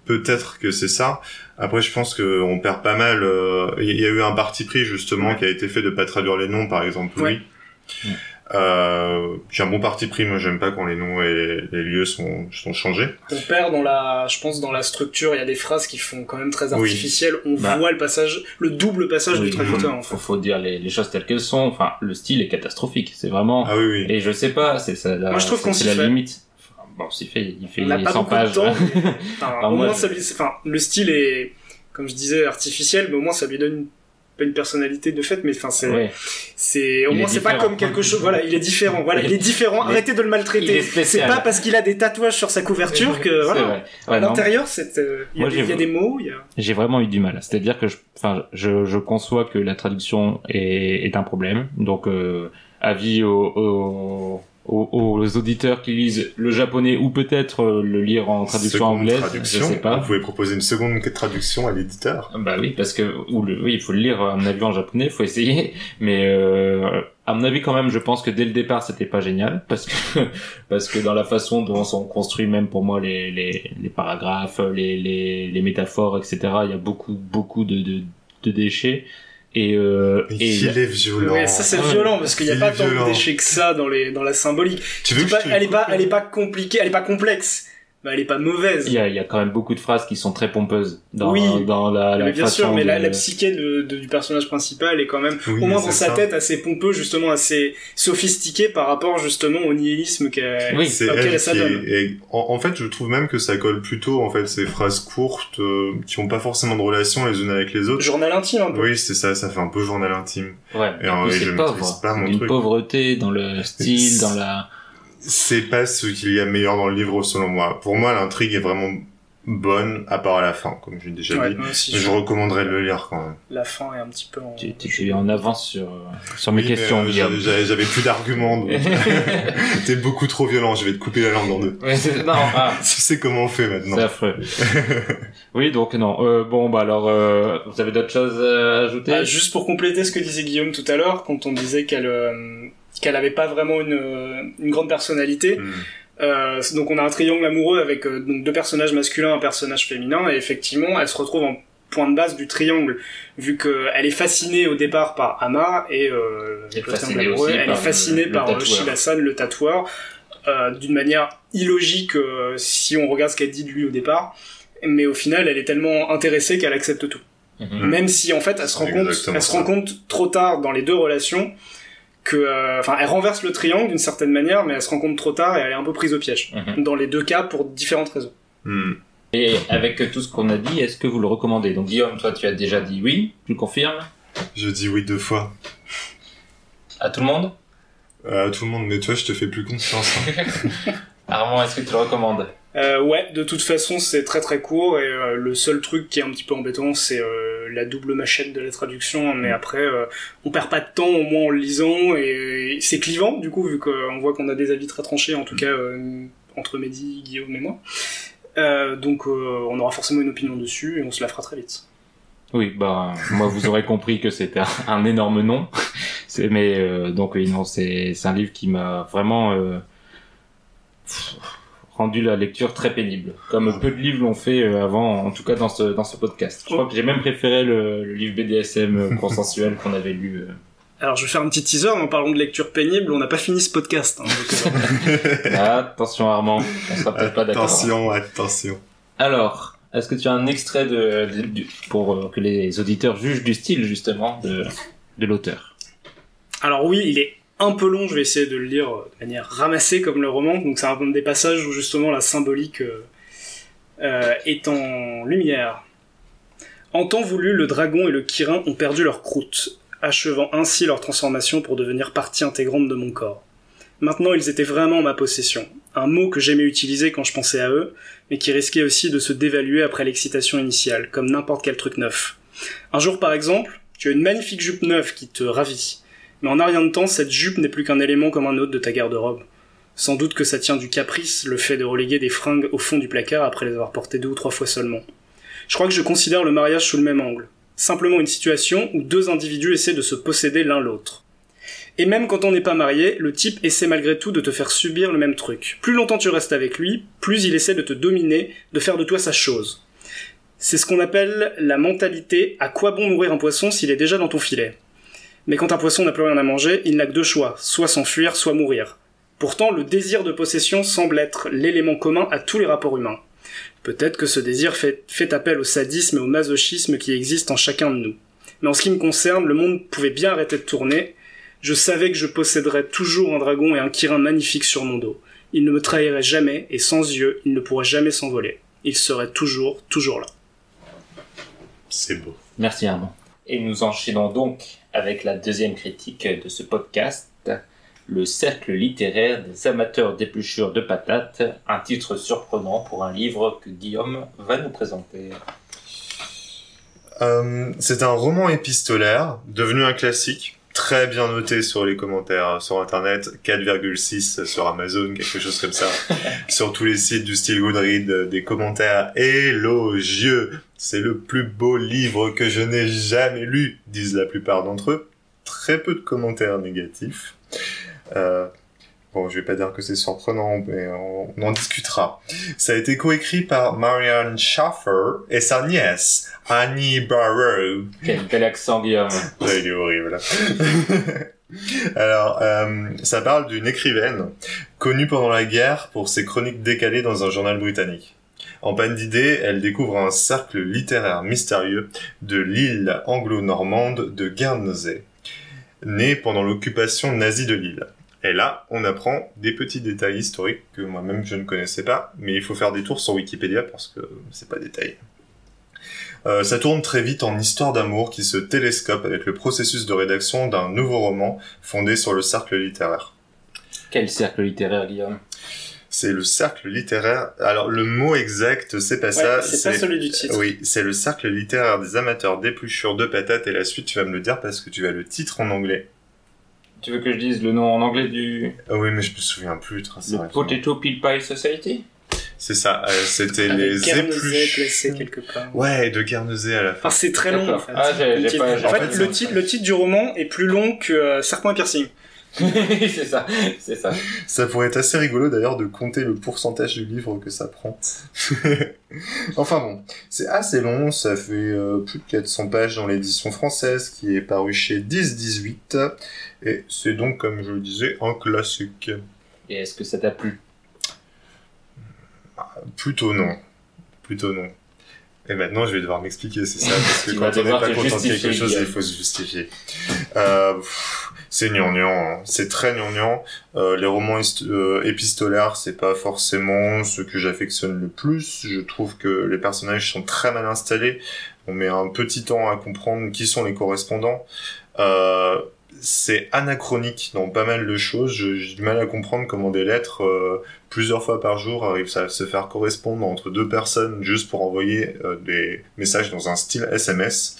B: peut-être que c'est ça. Après, je pense qu'on perd pas mal. euh, Il y a eu un parti pris justement
C: Ouais.
B: qui a été fait de pas traduire les noms, par exemple.
C: Ouais.
B: Euh, j'ai un bon parti pris. Moi, j'aime pas quand les noms et les lieux sont, sont changés.
C: On perd dans la, je pense dans la structure, il y a des phrases qui font quand même très
B: Oui.
C: artificielles. On
A: Bah.
C: voit le passage, le double passage
A: Oui,
C: du traducteur en
A: faut,
C: fait.
A: faut dire les, les choses telles qu'elles sont. Enfin, le style est catastrophique. C'est vraiment.
B: Ah oui, oui.
A: Et je sais pas, c'est ça. la-
C: Moi, je trouve qu'on
A: c'est
C: s'y
A: la
C: fait.
A: limite. Enfin, bon, on s'y fait. Il fait
C: On n'a pas
A: 100
C: beaucoup de
A: pages.
C: temps. mais- Enfin,
A: Enfin,
C: au
A: moi,
C: moins,
A: je-
C: ça lui, enfin, le style est, comme je disais, artificiel, mais au moins ça lui donne une, pas une personnalité de fait, mais enfin c'est,
A: Ouais.
C: c'est, au
A: Il
C: moins
A: est
C: c'est pas comme quelque chose. Voilà, il est différent. Voilà, il est différent. Arrêtez de le maltraiter. C'est pas parce qu'il a des tatouages sur sa couverture que voilà. À l'intérieur, c'est, euh, il y, a des-
A: j'ai-
C: il y a des mots, a.
A: J'ai vraiment eu du mal. C'est-à-dire que je, enfin, je, je conçois que la traduction est, est un problème. Donc, euh, avis aux, aux, aux, aux auditeurs qui lisent le japonais ou peut-être euh, le lire en traduction
B: Seconde
A: anglaise.
B: traduction.
A: Je sais pas.
B: Vous pouvez proposer une seconde traduction à l'éditeur.
A: Bah oui, parce que ou le, oui, il faut le lire à mon avis en japonais, il faut essayer. Mais euh, à mon avis quand même, je pense que dès le départ c'était pas génial parce que parce que dans la façon dont sont construits même pour moi les les, les paragraphes, les, les les métaphores, etc. Il y a beaucoup beaucoup de de, de déchets et euh,
B: Mais
A: et
B: il est violent.
C: Ouais, ça c'est
A: Ouais.
C: violent parce qu'il y a pas tant de déchets que ça dans les dans la symbolique.
B: Tu veux
C: pas-
B: je te
C: elle est pas elle est pas compliquée, elle est pas complexe. Mais elle est pas mauvaise.
A: il y a il y a quand même beaucoup de phrases qui sont très pompeuses dans
C: Oui.
A: dans la, la
C: mais bien
A: façon
C: sûr, mais la,
A: de-
C: la psyché de, de- du personnage principal est quand même,
B: Oui,
C: au moins dans sa
B: ça.
C: tête, assez pompeux, justement, assez sophistiqué par rapport justement au nihilisme qu'elle,
A: Oui.
C: Auquel
B: elle
C: s'adonne.
B: est, et en, en fait, je trouve même que ça colle plutôt, en fait, ces phrases courtes, euh, qui ont pas forcément de relation les unes avec les autres.
C: Journal intime un peu.
B: Oui, c'est ça, ça fait un peu journal intime.
A: ouais,
B: Et en vrai,
A: c'est
B: je
A: pauvre,
B: pas mon
A: une
B: truc.
A: pauvreté dans le style, dans la
B: C'est pas ce qu'il y a meilleur dans le livre, selon moi. Pour moi, l'intrigue est vraiment bonne, à part à la fin, comme j'ai déjà
C: Ouais,
B: dit.
C: aussi,
B: Je
C: je-
B: recommanderais de le lire, quand même.
C: La fin est un petit peu en...
A: Tu, tu, tu es en avance sur, euh, sur mes
B: Oui,
A: questions,
B: euh, j'avais j'avais plus d'arguments. donc. T'es beaucoup trop violent, je vais te couper la langue en deux.
A: Ouais, c'est- non, ah,
B: Tu sais comment on fait maintenant.
A: c'est affreux. oui, donc non. Euh, bon, bah alors, euh, vous avez d'autres choses à ajouter?
C: Ah, juste pour compléter ce que disait Guillaume tout à l'heure, quand on disait qu'elle euh, qu'elle avait pas vraiment une, euh, une grande personnalité,
B: Hmm.
C: Euh, donc on a un triangle amoureux avec euh, donc deux personnages masculins, un personnage féminin, et effectivement, elle se retrouve en point de base du triangle, vu qu'elle est fascinée au départ par Ama, et euh,
A: Elle est
C: le
A: fascinée
C: amoureux, elle
A: par
C: est fascinée
A: le-
C: par. Shiba-san, le tatoueur, d'une manière illogique si on regarde ce qu'elle dit de lui au départ, mais au final, elle est tellement intéressée qu'elle accepte tout.
A: Mhm.
C: Même si en fait, elle se rend compte, elle se rend compte trop tard dans les deux relations que, euh, enfin, elle renverse le triangle d'une certaine manière, mais elle se rend compte trop tard et elle est un peu prise au piège.
A: Mhm.
C: Dans les deux cas, pour différentes raisons.
B: Hmm.
A: Et avec tout ce qu'on a dit, est-ce que vous le recommandez? Donc Guillaume, toi, tu as déjà dit oui. Tu le confirmes?
B: Je dis oui deux fois.
A: À tout le monde?
B: Euh, tout le monde, mais toi, je te fais plus confiance. hein.
A: Armand, est-ce que tu le recommandes?
C: Euh, ouais, de toute façon, c'est très très court et euh, le seul truc qui est un petit peu embêtant, c'est euh, la double machette de la traduction. Mais après, euh, on perd pas de temps au moins en le lisant et c'est clivant du coup, vu qu'on voit qu'on a des avis très tranchés, en tout cas euh, entre Mehdi, Guillaume et moi. Euh, donc on aura forcément une opinion dessus et on se la fera très vite.
A: Oui, bah moi vous aurez compris que c'était un, un énorme nom. Mais euh, donc oui non c'est un livre qui m'a vraiment euh, rendu la lecture très pénible. Comme peu de livres l'ont fait euh, avant, en tout cas dans ce dans ce podcast. Je crois que j'ai même préféré le, le livre BDSM euh, consensuel qu'on avait lu. euh.
C: Alors je vais faire un petit teaser en parlant de lecture pénible, on n'a pas fini ce podcast. hein, donc,
A: Attention Armand, on sera peut-être pas d'accord.
B: Attention, attention.
A: Alors, est-ce que tu as un extrait de, pour que les auditeurs jugent du style justement de de l'auteur?
C: Alors oui, il est un peu long, je vais essayer de le lire de manière ramassée comme le roman, donc c'est un des passages où justement la symbolique euh, euh, est en lumière. En temps voulu, le dragon et le kirin ont perdu leur croûte, achevant ainsi leur transformation pour devenir partie intégrante de mon corps. Maintenant, ils étaient vraiment ma possession, un mot que j'aimais utiliser quand je pensais à eux, mais qui risquait aussi de se dévaluer après l'excitation initiale, comme n'importe quel truc neuf. Un jour par exemple, tu as une magnifique jupe neuve qui te ravit, mais en rien de temps, cette jupe n'est plus qu'un élément comme un autre de ta garde-robe. Sans doute que ça tient du caprice, le fait de reléguer des fringues au fond du placard après les avoir portées deux ou trois fois seulement. Je crois que je considère le mariage sous le même angle. Simplement une situation où deux individus essaient de se posséder l'un l'autre. Et même quand on n'est pas marié, le type essaie malgré tout de te faire subir le même truc. Plus longtemps tu restes avec lui, plus il essaie de te dominer, de faire de toi sa chose. C'est ce qu'on appelle la mentalité à quoi bon nourrir un poisson s'il est déjà dans ton filet? Mais quand un poisson n'a plus rien à manger, il n'a que deux choix, soit s'enfuir, soit mourir. Pourtant, le désir de possession semble être l'élément commun à tous les rapports humains. Peut-être que ce désir fait, fait appel au sadisme et au masochisme qui existent en chacun de nous. Mais en ce qui me concerne, le monde pouvait bien arrêter de tourner. Je savais que je posséderais toujours un dragon et un kirin magnifique sur mon dos. Il ne me trahirait jamais, et sans yeux, il ne pourrait jamais s'envoler. Il serait toujours, toujours là.
B: C'est beau.
A: Merci Armand. Et nous enchaînons donc avec la deuxième critique de ce podcast, le cercle littéraire des amateurs d'épluchures de patates, un titre surprenant pour un livre que Guillaume va nous présenter.
B: Euh, c'est un roman épistolaire devenu un classique, très bien noté sur les commentaires sur internet, 4,6 sur Amazon, quelque chose comme ça, sur tous les sites du style Goodread, des commentaires élogieux. C'est le plus beau livre que je n'ai jamais lu, disent la plupart d'entre eux. Très peu de commentaires négatifs. Euh, Bon, je vais pas dire que c'est surprenant, mais on, on en discutera. Ça a été coécrit par Marianne Schaffer et sa nièce, Annie Barrow.
A: Quel bel accent Guillaume.
B: Il est horrible. Alors, euh, ça parle d'une écrivaine connue pendant la guerre pour ses chroniques décalées dans un journal britannique. En panne d'idées, elle découvre un cercle littéraire mystérieux de l'île anglo-normande de Guernsey, né pendant l'occupation nazie de l'île. Et là, on apprend des petits détails historiques que moi-même je ne connaissais pas, mais il faut faire des tours sur Wikipédia parce que c'est pas détaillé. Euh, ça tourne très vite en histoire d'amour qui se télescope avec le processus de rédaction d'un nouveau roman fondé sur le cercle littéraire.
A: Quel cercle littéraire Guillaume?
B: C'est le cercle littéraire. Alors le mot exact, c'est pas ça.
C: C'est pas celui du titre.
B: Oui, c'est le cercle littéraire des amateurs d'épluchures de patates. Et la suite, tu vas me le dire parce que tu as le titre en anglais.
A: Tu veux que je dise le nom en anglais du
B: Ah oui, mais je me souviens plus. très
A: le. Potato Peel Pie Society?
B: C'est ça. euh, C'était les épluchures.
C: quelque part.
B: Ouais, de Guernesey à la fin.
C: Enfin, c'est très long en fait.
A: Ah,
C: en titre, le titre du roman est plus long que euh, Serpent et Piercing.
A: c'est ça, c'est ça.
B: Ça pourrait être assez rigolo d'ailleurs de compter le pourcentage du livre que ça prend. enfin bon, c'est assez long, ça fait euh, plus de 400 pages dans l'édition française qui est paru chez 10-18 et c'est donc comme je le disais un classique.
A: Et est-ce que ça t'a plu?
B: Plutôt non. Plutôt non. Et maintenant, je vais devoir m'expliquer, c'est ça, parce que quand on n'est pas
A: te
B: content de quelque chose, il faut se justifier. Euh, pff, c'est gnangnan, hein. c'est très gnangnan. Euh, les romans euh, épistolaires, c'est pas forcément ce que j'affectionne le plus. Je trouve que les personnages sont très mal installés. On met un petit temps à comprendre qui sont les correspondants. Euh, c'est anachronique dans pas mal de choses. J'ai du mal à comprendre comment des lettres euh, plusieurs fois par jour arrivent à se faire correspondre entre deux personnes juste pour envoyer euh, des messages dans un style SMS.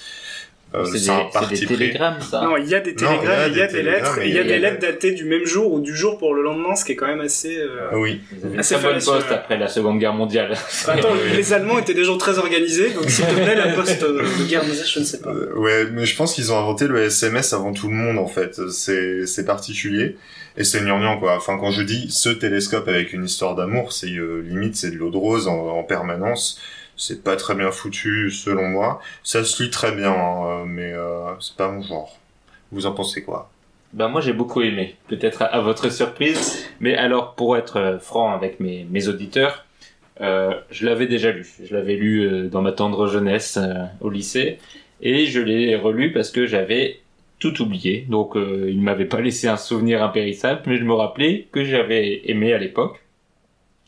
B: Euh,
A: c'est des, des télégrammes, ça.
C: Non, il y a des télégrammes, il y a
B: des
C: lettres, il y a des
A: il y a-
C: lettres datées du même jour ou du jour pour le lendemain, ce qui est quand même assez... euh,
B: Ah oui.
A: Une
C: Assez
A: très bonne poste
C: ouais.
A: après la Seconde Guerre mondiale.
C: Attends, les Allemands étaient des gens très organisés, donc s'ils donnaient la poste euh, de guerre nazie, je ne sais pas.
B: Euh, ouais, mais je pense qu'ils ont inventé le SMS avant tout le monde en fait. C'est c'est particulier et c'est gnangnan quoi. Enfin quand je dis ce télescope avec une histoire d'amour, c'est euh, limite c'est de l'eau de rose en, en permanence. C'est pas très bien foutu selon moi. Ça se lit très bien, hein, mais euh, c'est pas mon genre. Vous en pensez quoi?
A: Ben moi j'ai beaucoup aimé, peut-être à, votre surprise, mais alors pour être euh, franc avec mes, auditeurs, euh, je l'avais déjà lu. Je l'avais lu euh, dans ma tendre jeunesse euh, au lycée, et je l'ai relu parce que j'avais tout oublié. Donc euh, il m'avait pas laissé un souvenir impérissable, mais je me rappelais que j'avais aimé à l'époque.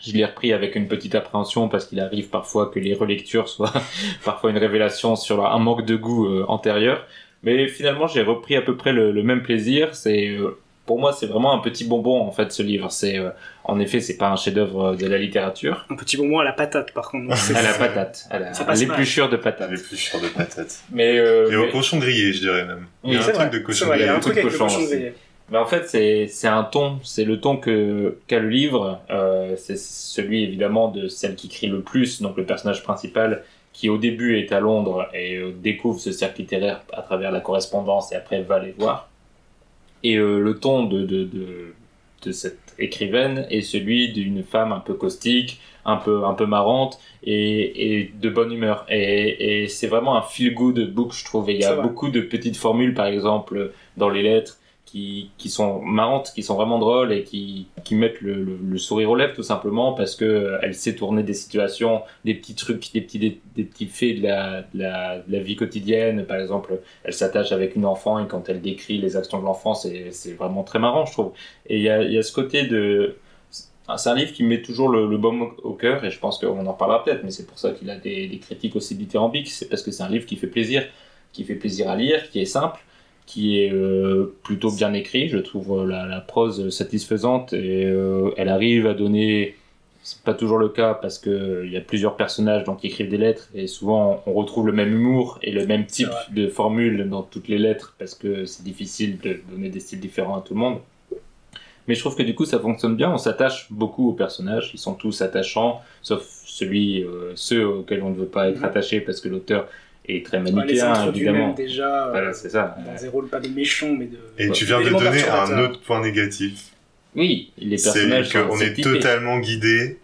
A: Je l'ai repris avec une petite appréhension parce qu'il arrive parfois que les relectures soient parfois une révélation sur un manque de goût euh, antérieur. Mais finalement, j'ai repris à peu près le, le même plaisir. C'est euh, pour moi, c'est vraiment un petit bonbon en fait ce livre. C'est euh, en effet, c'est pas un chef-d'œuvre de la littérature.
C: Un petit bonbon à la patate, par contre.
A: À la patate, à la l'épluchure de patate.
B: Chers de patates.
A: Mais, euh,
B: Et au
A: mais-
B: cochon grillé, je dirais même. Il y a un
C: c'est
B: truc
C: vrai,
B: de cochon
C: vrai, il y a
B: grillé.
C: un truc
A: de cochon
C: grillé.
A: Mais en fait, c'est c'est un ton, c'est le ton que qu'a le livre. Euh, c'est celui évidemment de celle qui crie le plus, donc le personnage principal qui au début est à Londres et euh, découvre ce cercle littéraire à travers la correspondance et après va les voir. Et euh, le ton de, de, de, de cette écrivaine est celui d'une femme un peu caustique, un peu, un peu marrante et, et de bonne humeur. Et, et c'est vraiment un feel-good book, je trouve. Et il y a beaucoup de petites formules, par exemple, dans les lettres qui, sont marrantes, qui sont vraiment drôles et qui, qui mettent le, sourire aux lèvres tout simplement parce que euh, sait tourner des situations, des petits trucs, des petits, des, petits faits de la, la, vie quotidienne. Par exemple, elle s'attache avec une enfant et quand elle décrit les actions de l'enfant, c'est c'est vraiment très marrant, je trouve. Et il y a, y a ce côté de... C'est un livre qui met toujours le, le baume au- cœur et je pense qu'on en parlera peut-être, mais c'est pour ça qu'il a des, des critiques aussi dithyrambiques. C'est parce que c'est un livre qui fait plaisir, qui fait plaisir à lire, qui est simple qui est euh, plutôt bien écrit. Je trouve euh, la, la prose satisfaisante et euh, elle arrive à donner. C'est pas toujours le cas parce que il y a plusieurs personnages donc qui écrivent des lettres et souvent on retrouve le même humour et le même type de formule dans toutes les lettres parce que c'est difficile de donner des styles différents à tout le monde. Mais je trouve que du coup ça fonctionne bien. On s'attache beaucoup aux personnages. Ils sont tous attachants, sauf celui, euh, ceux auxquels on ne veut pas être
C: Mhm.
A: attaché parce que l'auteur est très
C: Ouais,
A: manichéen
C: introduits
A: évidemment.
C: déjà, euh,
A: Voilà, c'est ça.
C: dans des rôles pas de méchants, mais de...
B: Et tu viens de donner un autre point négatif.
A: Oui, les
B: C'est
A: personnages sont
B: qu'on est totalement guidé,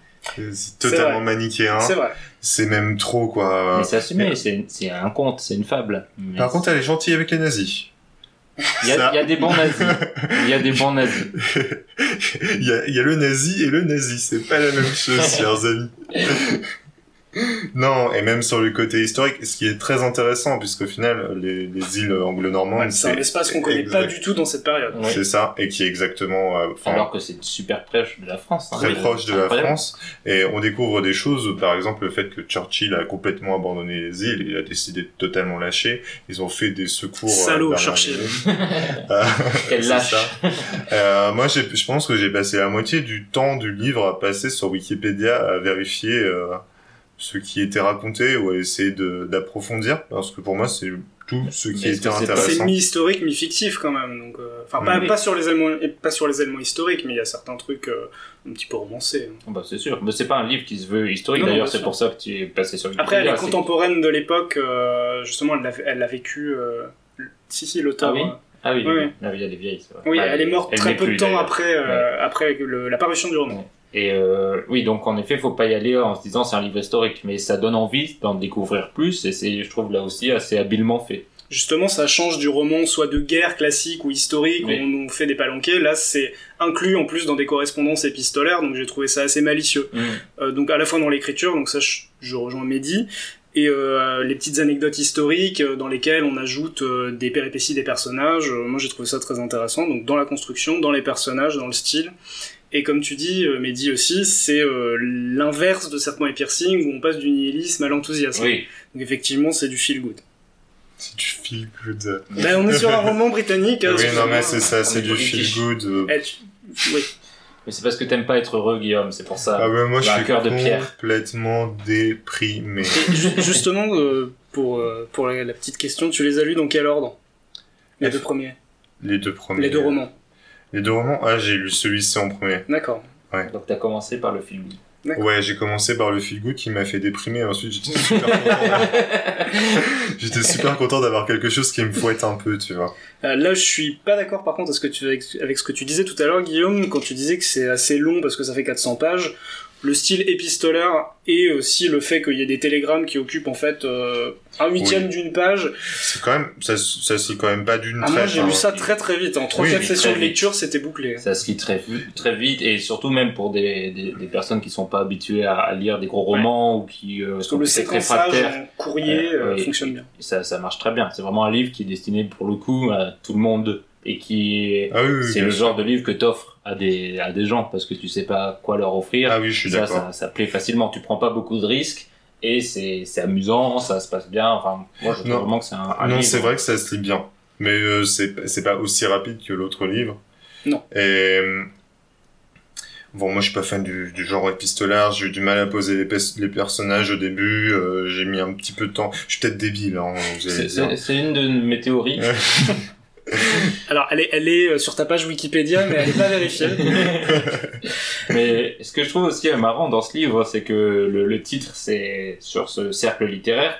B: c'est totalement manichéen.
C: C'est vrai.
B: C'est même trop, quoi.
A: Mais c'est assumé, c'est c'est un conte, c'est une fable. Mais
B: Par contre, elle est gentille avec les nazis.
A: il y, a,
B: ça-
A: il y a des bons nazis. Il y a des bons nazis.
B: il, y a, il y a le nazi et le nazi, c'est pas la même chose, chers amis. Non, et même sur le côté historique, ce qui est très intéressant, puisqu'au final, les, les îles anglo-normandes,
C: Ouais, c'est un espace qu'on connaît pas du tout dans cette période.
A: Ouais.
B: C'est ça, et qui est exactement, euh,
A: Alors que c'est super proche de la France. hein.
B: très proche de la. France, et on découvre des choses, par exemple le fait que Churchill a complètement abandonné les îles, il a décidé de totalement lâcher, ils ont fait des secours. euh,
C: Salaud, Churchill.
B: Euh,
A: Quel lâche.
B: ça. Euh, moi, je pense que j'ai passé la moitié du temps du livre à passer sur Wikipédia à vérifier euh, ce qui était raconté ou à essayer de- d'approfondir, parce que pour moi, c'est tout ce qui était
A: que c'est
B: intéressant.
C: mi-historique, mi-fictif quand même. Donc, euh, enfin, pas,
A: Oui.
C: pas sur les éléments, pas sur les éléments historiques, mais il y a certains trucs euh, un petit peu romancés.
A: Bah, c'est sûr. Mais c'est pas un livre qui se veut historique. D'ailleurs, c'est pour ça que tu es passé sur
C: Après, elle est contemporaine de l'époque. euh, justement, elle l'a, elle l'a vécu. euh, Si, si, l'auteur.
A: Ah oui?
C: euh,
A: Ah oui,
C: Oui,
A: oui.
C: oui.
A: Ah oui, elle est vieille, c'est vrai.
C: oui,
A: Bah,
C: elle est morte
A: elle
C: très peu de temps après, euh, après le- la parution du roman.
A: Et euh, oui, donc en effet, faut pas y aller en se disant c'est un livre historique, mais ça donne envie d'en découvrir plus, et c'est, je trouve là aussi assez habilement fait.
C: Justement, ça change du roman soit de guerre classique ou historique
A: Oui.
C: où on nous fait des palanquets. Là, c'est inclus en plus dans des correspondances épistolaires, donc j'ai trouvé ça assez malicieux. Euh, donc à la fois dans l'écriture, donc ça je, je rejoins Mehdi, et euh, les petites anecdotes historiques dans lesquelles on ajoute euh, des péripéties des personnages. Moi j'ai trouvé ça très intéressant, donc dans la construction, dans les personnages, dans le style. Et comme tu dis, euh, Mehdi aussi, c'est euh, l'inverse de Serpent et Piercing où on passe du nihilisme à l'enthousiasme.
A: Oui.
C: Donc effectivement c'est du feel good.
B: C'est du feel good.
C: Ben, on est sur un roman britannique. hein,
B: oui, non, mais c'est ça, c'est
A: est
B: du feel good. euh.
C: Eh, tu- Oui.
A: Mais c'est parce que t'aimes pas être heureux, Guillaume, c'est pour ça.
B: Ah ben moi, je suis
A: cœur de pierre.
B: complètement déprimé.
C: Justement, euh, pour, euh, pour la, la petite question, tu les as lus dans quel ordre? Les
B: F.
C: deux premiers.
B: Les deux premiers.
C: Les deux romans.
B: Les deux romans Ah, j'ai lu celui-ci en premier.
C: D'accord.
A: Donc t'as commencé par le film.
B: Ouais, j'ai commencé par le feel good qui m'a fait déprimer. Ensuite, j'étais super content. j'étais super content d'avoir quelque chose qui me fouette un peu, tu vois.
C: Euh, là, je suis pas d'accord par contre avec ce, que tu, avec, avec ce que tu disais tout à l'heure, Guillaume, quand tu disais que c'est assez long parce que ça fait 400 pages. Le style épistolaire et aussi le fait qu'il y ait des télégrammes qui occupent en fait euh, un huitième
B: Oui.
C: d'une page.
B: C'est quand même, ça, ça c'est quand même pas d'une
C: Ah, moi, j'ai
B: hein.
C: lu ça très très vite. En 3-4
B: Oui, mais
C: sessions de lecture, c'était bouclé.
A: Ça se lit très, très vite et surtout même pour des, des, des personnes qui sont pas habituées à, à lire des gros romans ou qui euh,
C: Parce que le séquençage
A: fractaires.
C: en courrier
A: Euh,
C: euh, fonctionne bien.
A: Ça, ça marche très bien. C'est vraiment un livre qui est destiné pour le coup à tout le monde et qui est,
B: Ah oui, oui,
A: c'est le
B: sûr.
A: genre de livre que t'offres à des, à des gens parce que tu sais pas quoi leur offrir.
B: Ah oui, je suis
A: ça,
B: d'accord.
A: ça, ça plaît facilement. Tu prends pas beaucoup de risques et c'est, c'est amusant, ça se passe bien. Enfin, moi, je trouve
B: Non.
A: vraiment que c'est un, un
B: non, c'est vrai que ça se lit bien. Mais euh, c'est c'est pas aussi rapide que l'autre livre.
C: Non.
B: Et bon, moi je suis pas fan du, du genre épistolaire. J'ai eu du mal à poser les, les personnages au début. euh, j'ai mis un petit peu de temps. Je suis peut-être débile. Hein,
A: c'est une de mes théories.
C: Alors, elle est, elle est euh, sur ta page Wikipédia, mais elle est pas vérifiée.
A: Mais ce que je trouve aussi marrant dans ce livre, c'est que le, le titre, c'est sur ce cercle littéraire.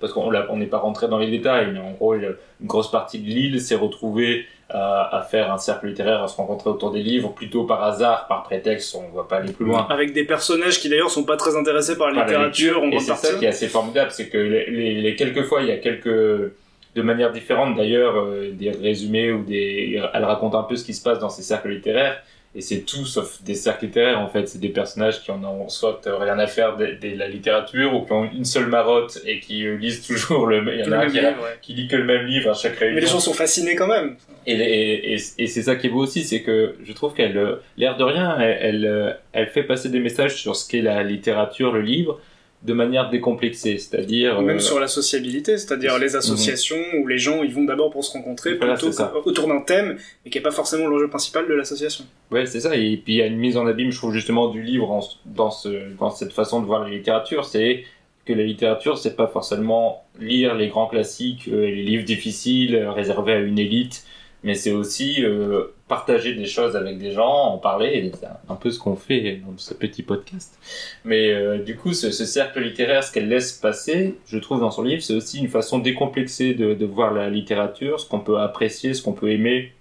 A: Parce qu'on on n'est pas rentré dans les détails, mais en gros, une grosse partie de l'île s'est retrouvée à, à faire un cercle littéraire, à se rencontrer autour des livres, plutôt par hasard, par prétexte, on va pas aller plus loin.
C: Avec des personnages qui d'ailleurs sont pas très intéressés par la
A: par la
C: littérature en
A: Et c'est ça qui est assez formidable, c'est que les, les, les quelques fois, il y a quelques, de manière différente d'ailleurs, euh, des résumés ou des, elle raconte un peu ce qui se passe dans ces cercles littéraires. Et c'est tout sauf des cercles littéraires en fait, c'est des personnages qui en ont soit rien à faire de, de la littérature ou qui ont une seule marotte et qui euh, lisent toujours le, il y en
C: Le
A: a un
C: même
A: qui,
C: livre, ouais.
A: qui lit que le même livre à chaque réunion.
C: Mais les gens sont fascinés quand même.
A: Et, et, et, et c'est ça qui est beau aussi, c'est que je trouve qu'elle, euh, l'air de rien, elle, elle, euh, elle fait passer des messages sur ce qu'est la littérature, le livre, de manière décomplexée, c'est-à-dire...
C: Même
A: euh,
C: sur la sociabilité, c'est-à-dire les associations où les gens ils vont d'abord pour se rencontrer
A: Voilà,
C: plutôt autour d'un thème, mais qui est pas forcément l'enjeu principal de l'association.
A: Ouais, c'est ça. Et puis il y a une mise en abîme, je trouve justement du livre en- dans ce dans cette façon de voir la littérature, c'est que la littérature, c'est pas forcément lire les grands classiques, euh, les livres difficiles euh, réservés à une élite, mais c'est aussi euh, partager des choses avec des gens, en parler. Un peu ce qu'on fait dans ce petit podcast. Mais euh, du coup, ce, ce cercle littéraire, ce qu'elle laisse passer, je trouve dans son livre, c'est aussi une façon décomplexée de, voir la littérature, ce qu'on peut apprécier, ce qu'on peut aimer,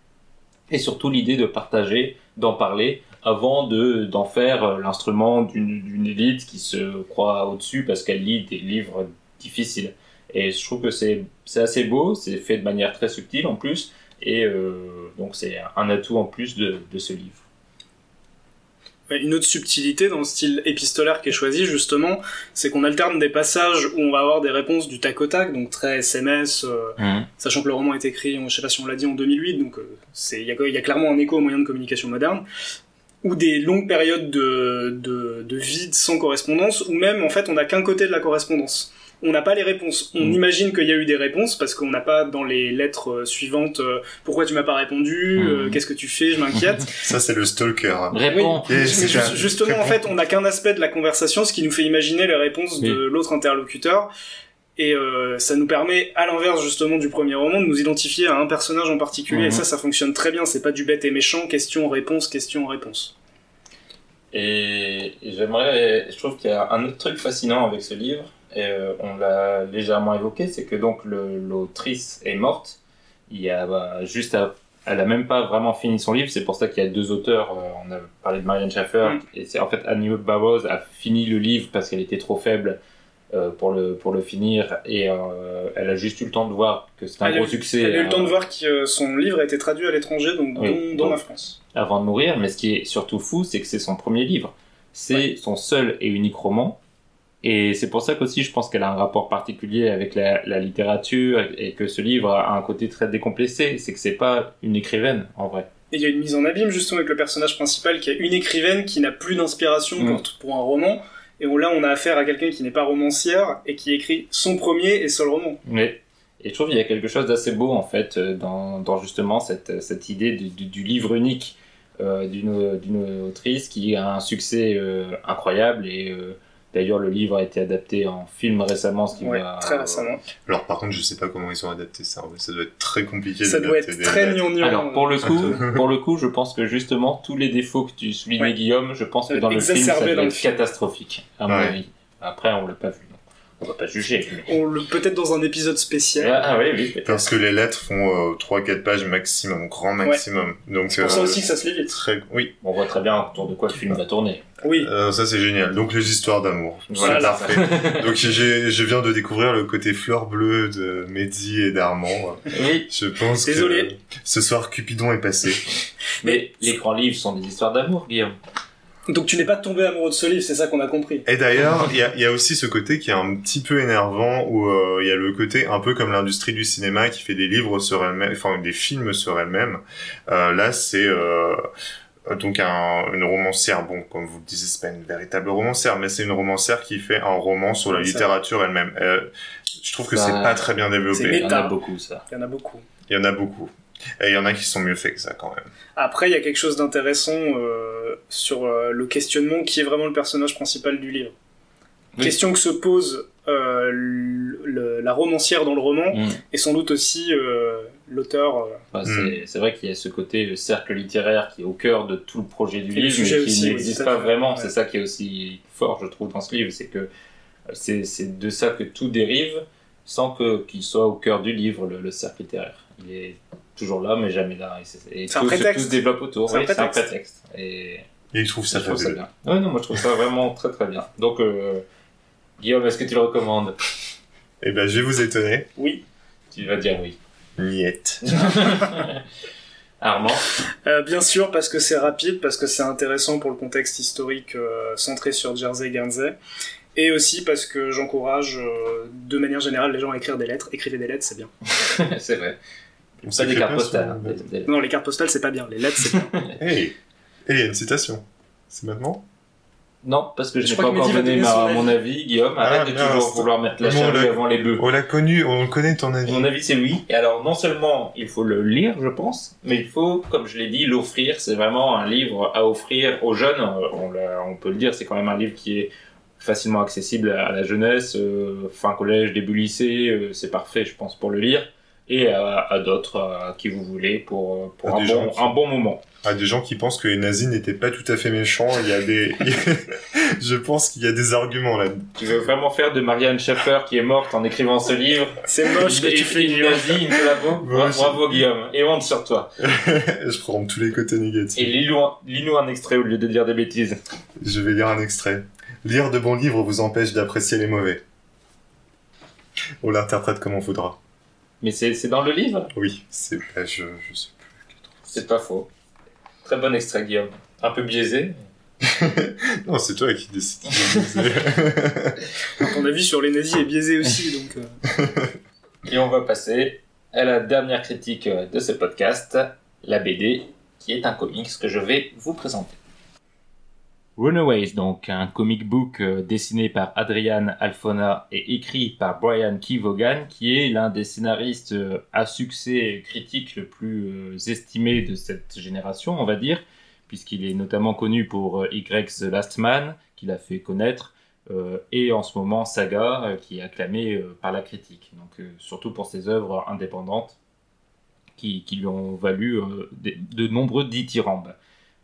A: et surtout l'idée de partager, d'en parler, avant de d'en faire euh, l'instrument d'une élite qui se croit au-dessus parce qu'elle lit des livres difficiles. Et je trouve que c'est assez beau, c'est fait de manière très subtile en plus, et euh, donc c'est un atout en plus de, de ce livre.
C: Une autre subtilité dans le style épistolaire qui est choisi justement, c'est qu'on alterne des passages où on va avoir des réponses du tac au tac, donc très SMS, euh, sachant que le roman est écrit, on- je sais pas si on l'a dit, en 2008, donc euh, il y a, il y a clairement un écho aux moyens de communication modernes, ou des longues périodes de, de, de vide sans correspondance, ou même en fait on n'a qu'un côté de la correspondance. On n'a pas les réponses. On
A: Mm.
C: imagine qu'il y a eu des réponses parce qu'on n'a pas dans les lettres euh, suivantes euh, pourquoi tu m'as pas répondu, euh,
A: Mm.
C: qu'est-ce que tu fais, je m'inquiète.
B: Ça, c'est le stalker.
A: Réponds.
C: Oui, ju- justement, en fait, on n'a qu'un aspect de la conversation, ce qui nous fait imaginer les réponses de l'autre interlocuteur. Et euh, ça nous permet, à l'inverse justement du premier roman, de nous identifier à un personnage en particulier. Et ça, ça fonctionne très bien. C'est pas du bête et méchant, question-réponse, question-réponse.
A: Et, et j'aimerais, je trouve qu'il y a un autre truc fascinant avec ce livre, et euh, on l'a légèrement évoqué, c'est que donc l'autrice est morte. Il y a bah, juste, à- elle a même pas vraiment fini son livre. C'est pour ça qu'il y a deux auteurs. euh, on a parlé de Marianne Schaeffer,
C: Mm.
A: et c'est en fait Annie Barrows a fini le livre parce qu'elle était trop faible. euh, pour le pour le finir et elle a juste eu le temps de voir que c'était un
C: Elle
A: gros
C: eu-
A: succès
C: Elle a eu le temps de voir que son livre a été traduit à l'étranger, donc
A: Oui, donc.
C: la France.
A: avant de mourir, mais ce qui est surtout fou, c'est que c'est son premier livre. C'est son seul et unique roman. Et c'est pour ça qu'aussi, je pense qu'elle a un rapport particulier avec la, la littérature et que ce livre a un côté très décomplexé. C'est que c'est pas une écrivaine, en vrai.
C: Et il y a une mise en abîme justement avec le personnage principal qui est une écrivaine qui n'a plus d'inspiration
A: Mm.
C: pour, pour un roman. Et là, on a affaire à quelqu'un qui n'est pas romancière et qui écrit son premier et seul roman.
A: Mais, et je trouve qu'il y a quelque chose d'assez beau, en fait, euh, dans, dans justement cette, cette idée du, du- du livre unique euh, d'une d'une autrice qui a un succès euh, incroyable et euh, D'ailleurs, le livre a été adapté en film récemment, ce qui
C: Ouais,
A: va...
C: très récemment.
B: Alors par contre, je sais pas comment ils ont adapté ça. Ça doit être très compliqué
C: Ça doit
B: d'adapter
C: être
B: des
C: très gnangnan.
A: Alors pour le coup, pour le coup, je pense que justement tous les défauts que tu soulignais
C: Ouais.
A: Guillaume, je pense que
C: Euh,
A: dans le film ça doit être
C: film.
A: catastrophique à mon
B: Ouais.
A: avis. Après on l'a pas vu, on va pas juger.
C: On le peut-être dans un épisode spécial.
A: Ah, ah oui oui.
B: Parce que les lettres font euh, 3-4 pages maximum, grand maximum. Donc
C: C'est pour ça
B: euh,
C: aussi que ça se lit vite.
B: très... Oui,
A: On voit très bien autour de quoi le film va tourner.
C: Oui.
B: euh, ça c'est génial. Donc les histoires d'amour.
A: Voilà,
B: c'est parfait. Donc j'ai, je viens de découvrir le côté fleur bleue de Mehdi et d'Armand.
A: Oui.
B: Je pense
C: Désolé.
B: que ce soir Cupidon est passé.
A: Mais les grands livres sont des histoires d'amour, Guillaume.
C: Donc tu n'es pas tombé amoureux de ce livre, c'est ça qu'on a compris.
B: Et d'ailleurs, il y a, il y a aussi ce côté qui est un petit peu énervant, où euh, il y a le côté un peu comme l'industrie du cinéma qui fait des livres sur elle-même, enfin des films sur elle-même. Euh, là, c'est euh, donc un, une romancière. Bon, comme vous le disiez, c'est pas une véritable romancière, mais c'est une romancière qui fait un roman sur la littérature elle-même. Euh, je trouve que
A: Bah,
B: c'est pas très bien développé.
A: Il y en a beaucoup ça.
C: Il y en a beaucoup.
B: Il y en a beaucoup. Et il y en a qui sont mieux faits que ça quand même.
C: Après, il y a quelque chose d'intéressant euh, sur euh, le questionnement qui est vraiment le personnage principal du livre.
A: Oui.
C: Question que se pose euh, le- la romancière dans le roman
A: Mm.
C: et sans doute aussi euh, l'auteur. euh,
A: Bah,
B: Mm.
A: c'est, c'est vrai qu'il y a ce côté le cercle littéraire qui est au cœur de tout le projet du
C: Et
A: livre,
C: sujet
A: mais qui n'existe pas vraiment.
C: Ouais.
A: C'est ça qui est aussi fort, je trouve, dans ce livre, c'est que c'est, c'est de ça que tout dérive, sans que qu'il soit au cœur du livre, le, le cercle littéraire. Il est toujours là, mais jamais là. Et, c'est, et
C: C'est un
A: tout, se-
C: prétexte.
A: tout se développe autour.
C: C'est un
A: Oui, c'est un
C: prétexte.
A: prétexte. Et
B: Et il trouve ça
A: je trouve ça bien. Ouais, non, moi je trouve ça vraiment très très bien. Donc, euh, Guillaume, est-ce que tu le recommandes?
B: Eh ben, je vais vous étonner.
C: Oui.
A: Tu vas dire oui.
B: Niette.
A: Armand?
C: Euh, bien sûr, parce que c'est rapide, parce que c'est intéressant pour le contexte historique euh, centré sur Jersey Guernsey. Et aussi parce que j'encourage euh, de manière générale les gens à écrire des lettres. Écrivez des lettres, c'est bien.
A: C'est vrai.
B: On
A: Pas des cartes postales. hein, des- des-
C: Non, les cartes postales, c'est pas bien. Les lettres, c'est bien.
B: Hey Et il y a une citation. C'est maintenant?
A: Non, parce que je,
C: Je
A: n'ai
C: crois
A: pas
C: que
A: encore donné ma- mon avis, Guillaume. Arrête
B: Ah,
A: de
B: mince.
A: toujours vouloir mettre la charrue avant les bœufs.
B: On l'a connu, on connaît ton avis.
A: Mon avis, c'est oui. Et alors, non seulement il faut le lire, je pense, mais il faut, comme je l'ai dit, l'offrir. C'est vraiment un livre à offrir aux jeunes. On peut le dire, c'est quand même un livre qui est facilement accessible à la jeunesse, euh, fin collège, début lycée. euh, c'est parfait, je pense, pour le lire. Et à, à d'autres, à qui vous voulez, pour, un, bon,
B: qui-
A: un bon moment.
B: À des gens qui pensent que les nazis n'étaient pas tout à fait méchants, il y a des... je pense qu'il y a des arguments là.
A: Tu veux vraiment faire de Marianne Schaeffer qui est morte en écrivant ce livre?
C: C'est moche que tu fais,
A: une nazie, une collabo
B: je-
A: Bravo Guillaume, et honte sur toi.
B: je prends tous les côtés négatifs.
A: Et lis-nous un extrait au lieu de dire des bêtises.
B: Je vais lire un extrait. Lire de bons livres vous empêche d'apprécier les mauvais. On l'interprète comme on voudra.
A: Mais c'est c'est dans le livre
B: Oui, c'est... bah, je, je sais
A: C'est pas faux. Très bon extrait Guillaume. Un peu biaisé.
B: plus. Non, c'est toi qui décides.
C: Ton avis sur les nazis est biaisé aussi, donc. euh,
A: Et on va passer à la dernière critique de ce podcast, la BD, qui est un comics que je vais vous présenter. Runaways, donc un comic book euh, dessiné par Adrian Alfona et écrit par Brian Kevogan, qui est l'un des scénaristes euh, à succès critique le plus euh, estimé de cette génération, on va dire, puisqu'il est notamment connu pour Y The Last Man, qu'il a fait connaître, et en ce moment Saga, qui est acclamé par la critique, donc surtout pour ses œuvres indépendantes qui, qui lui ont valu de nombreux dithyrambes.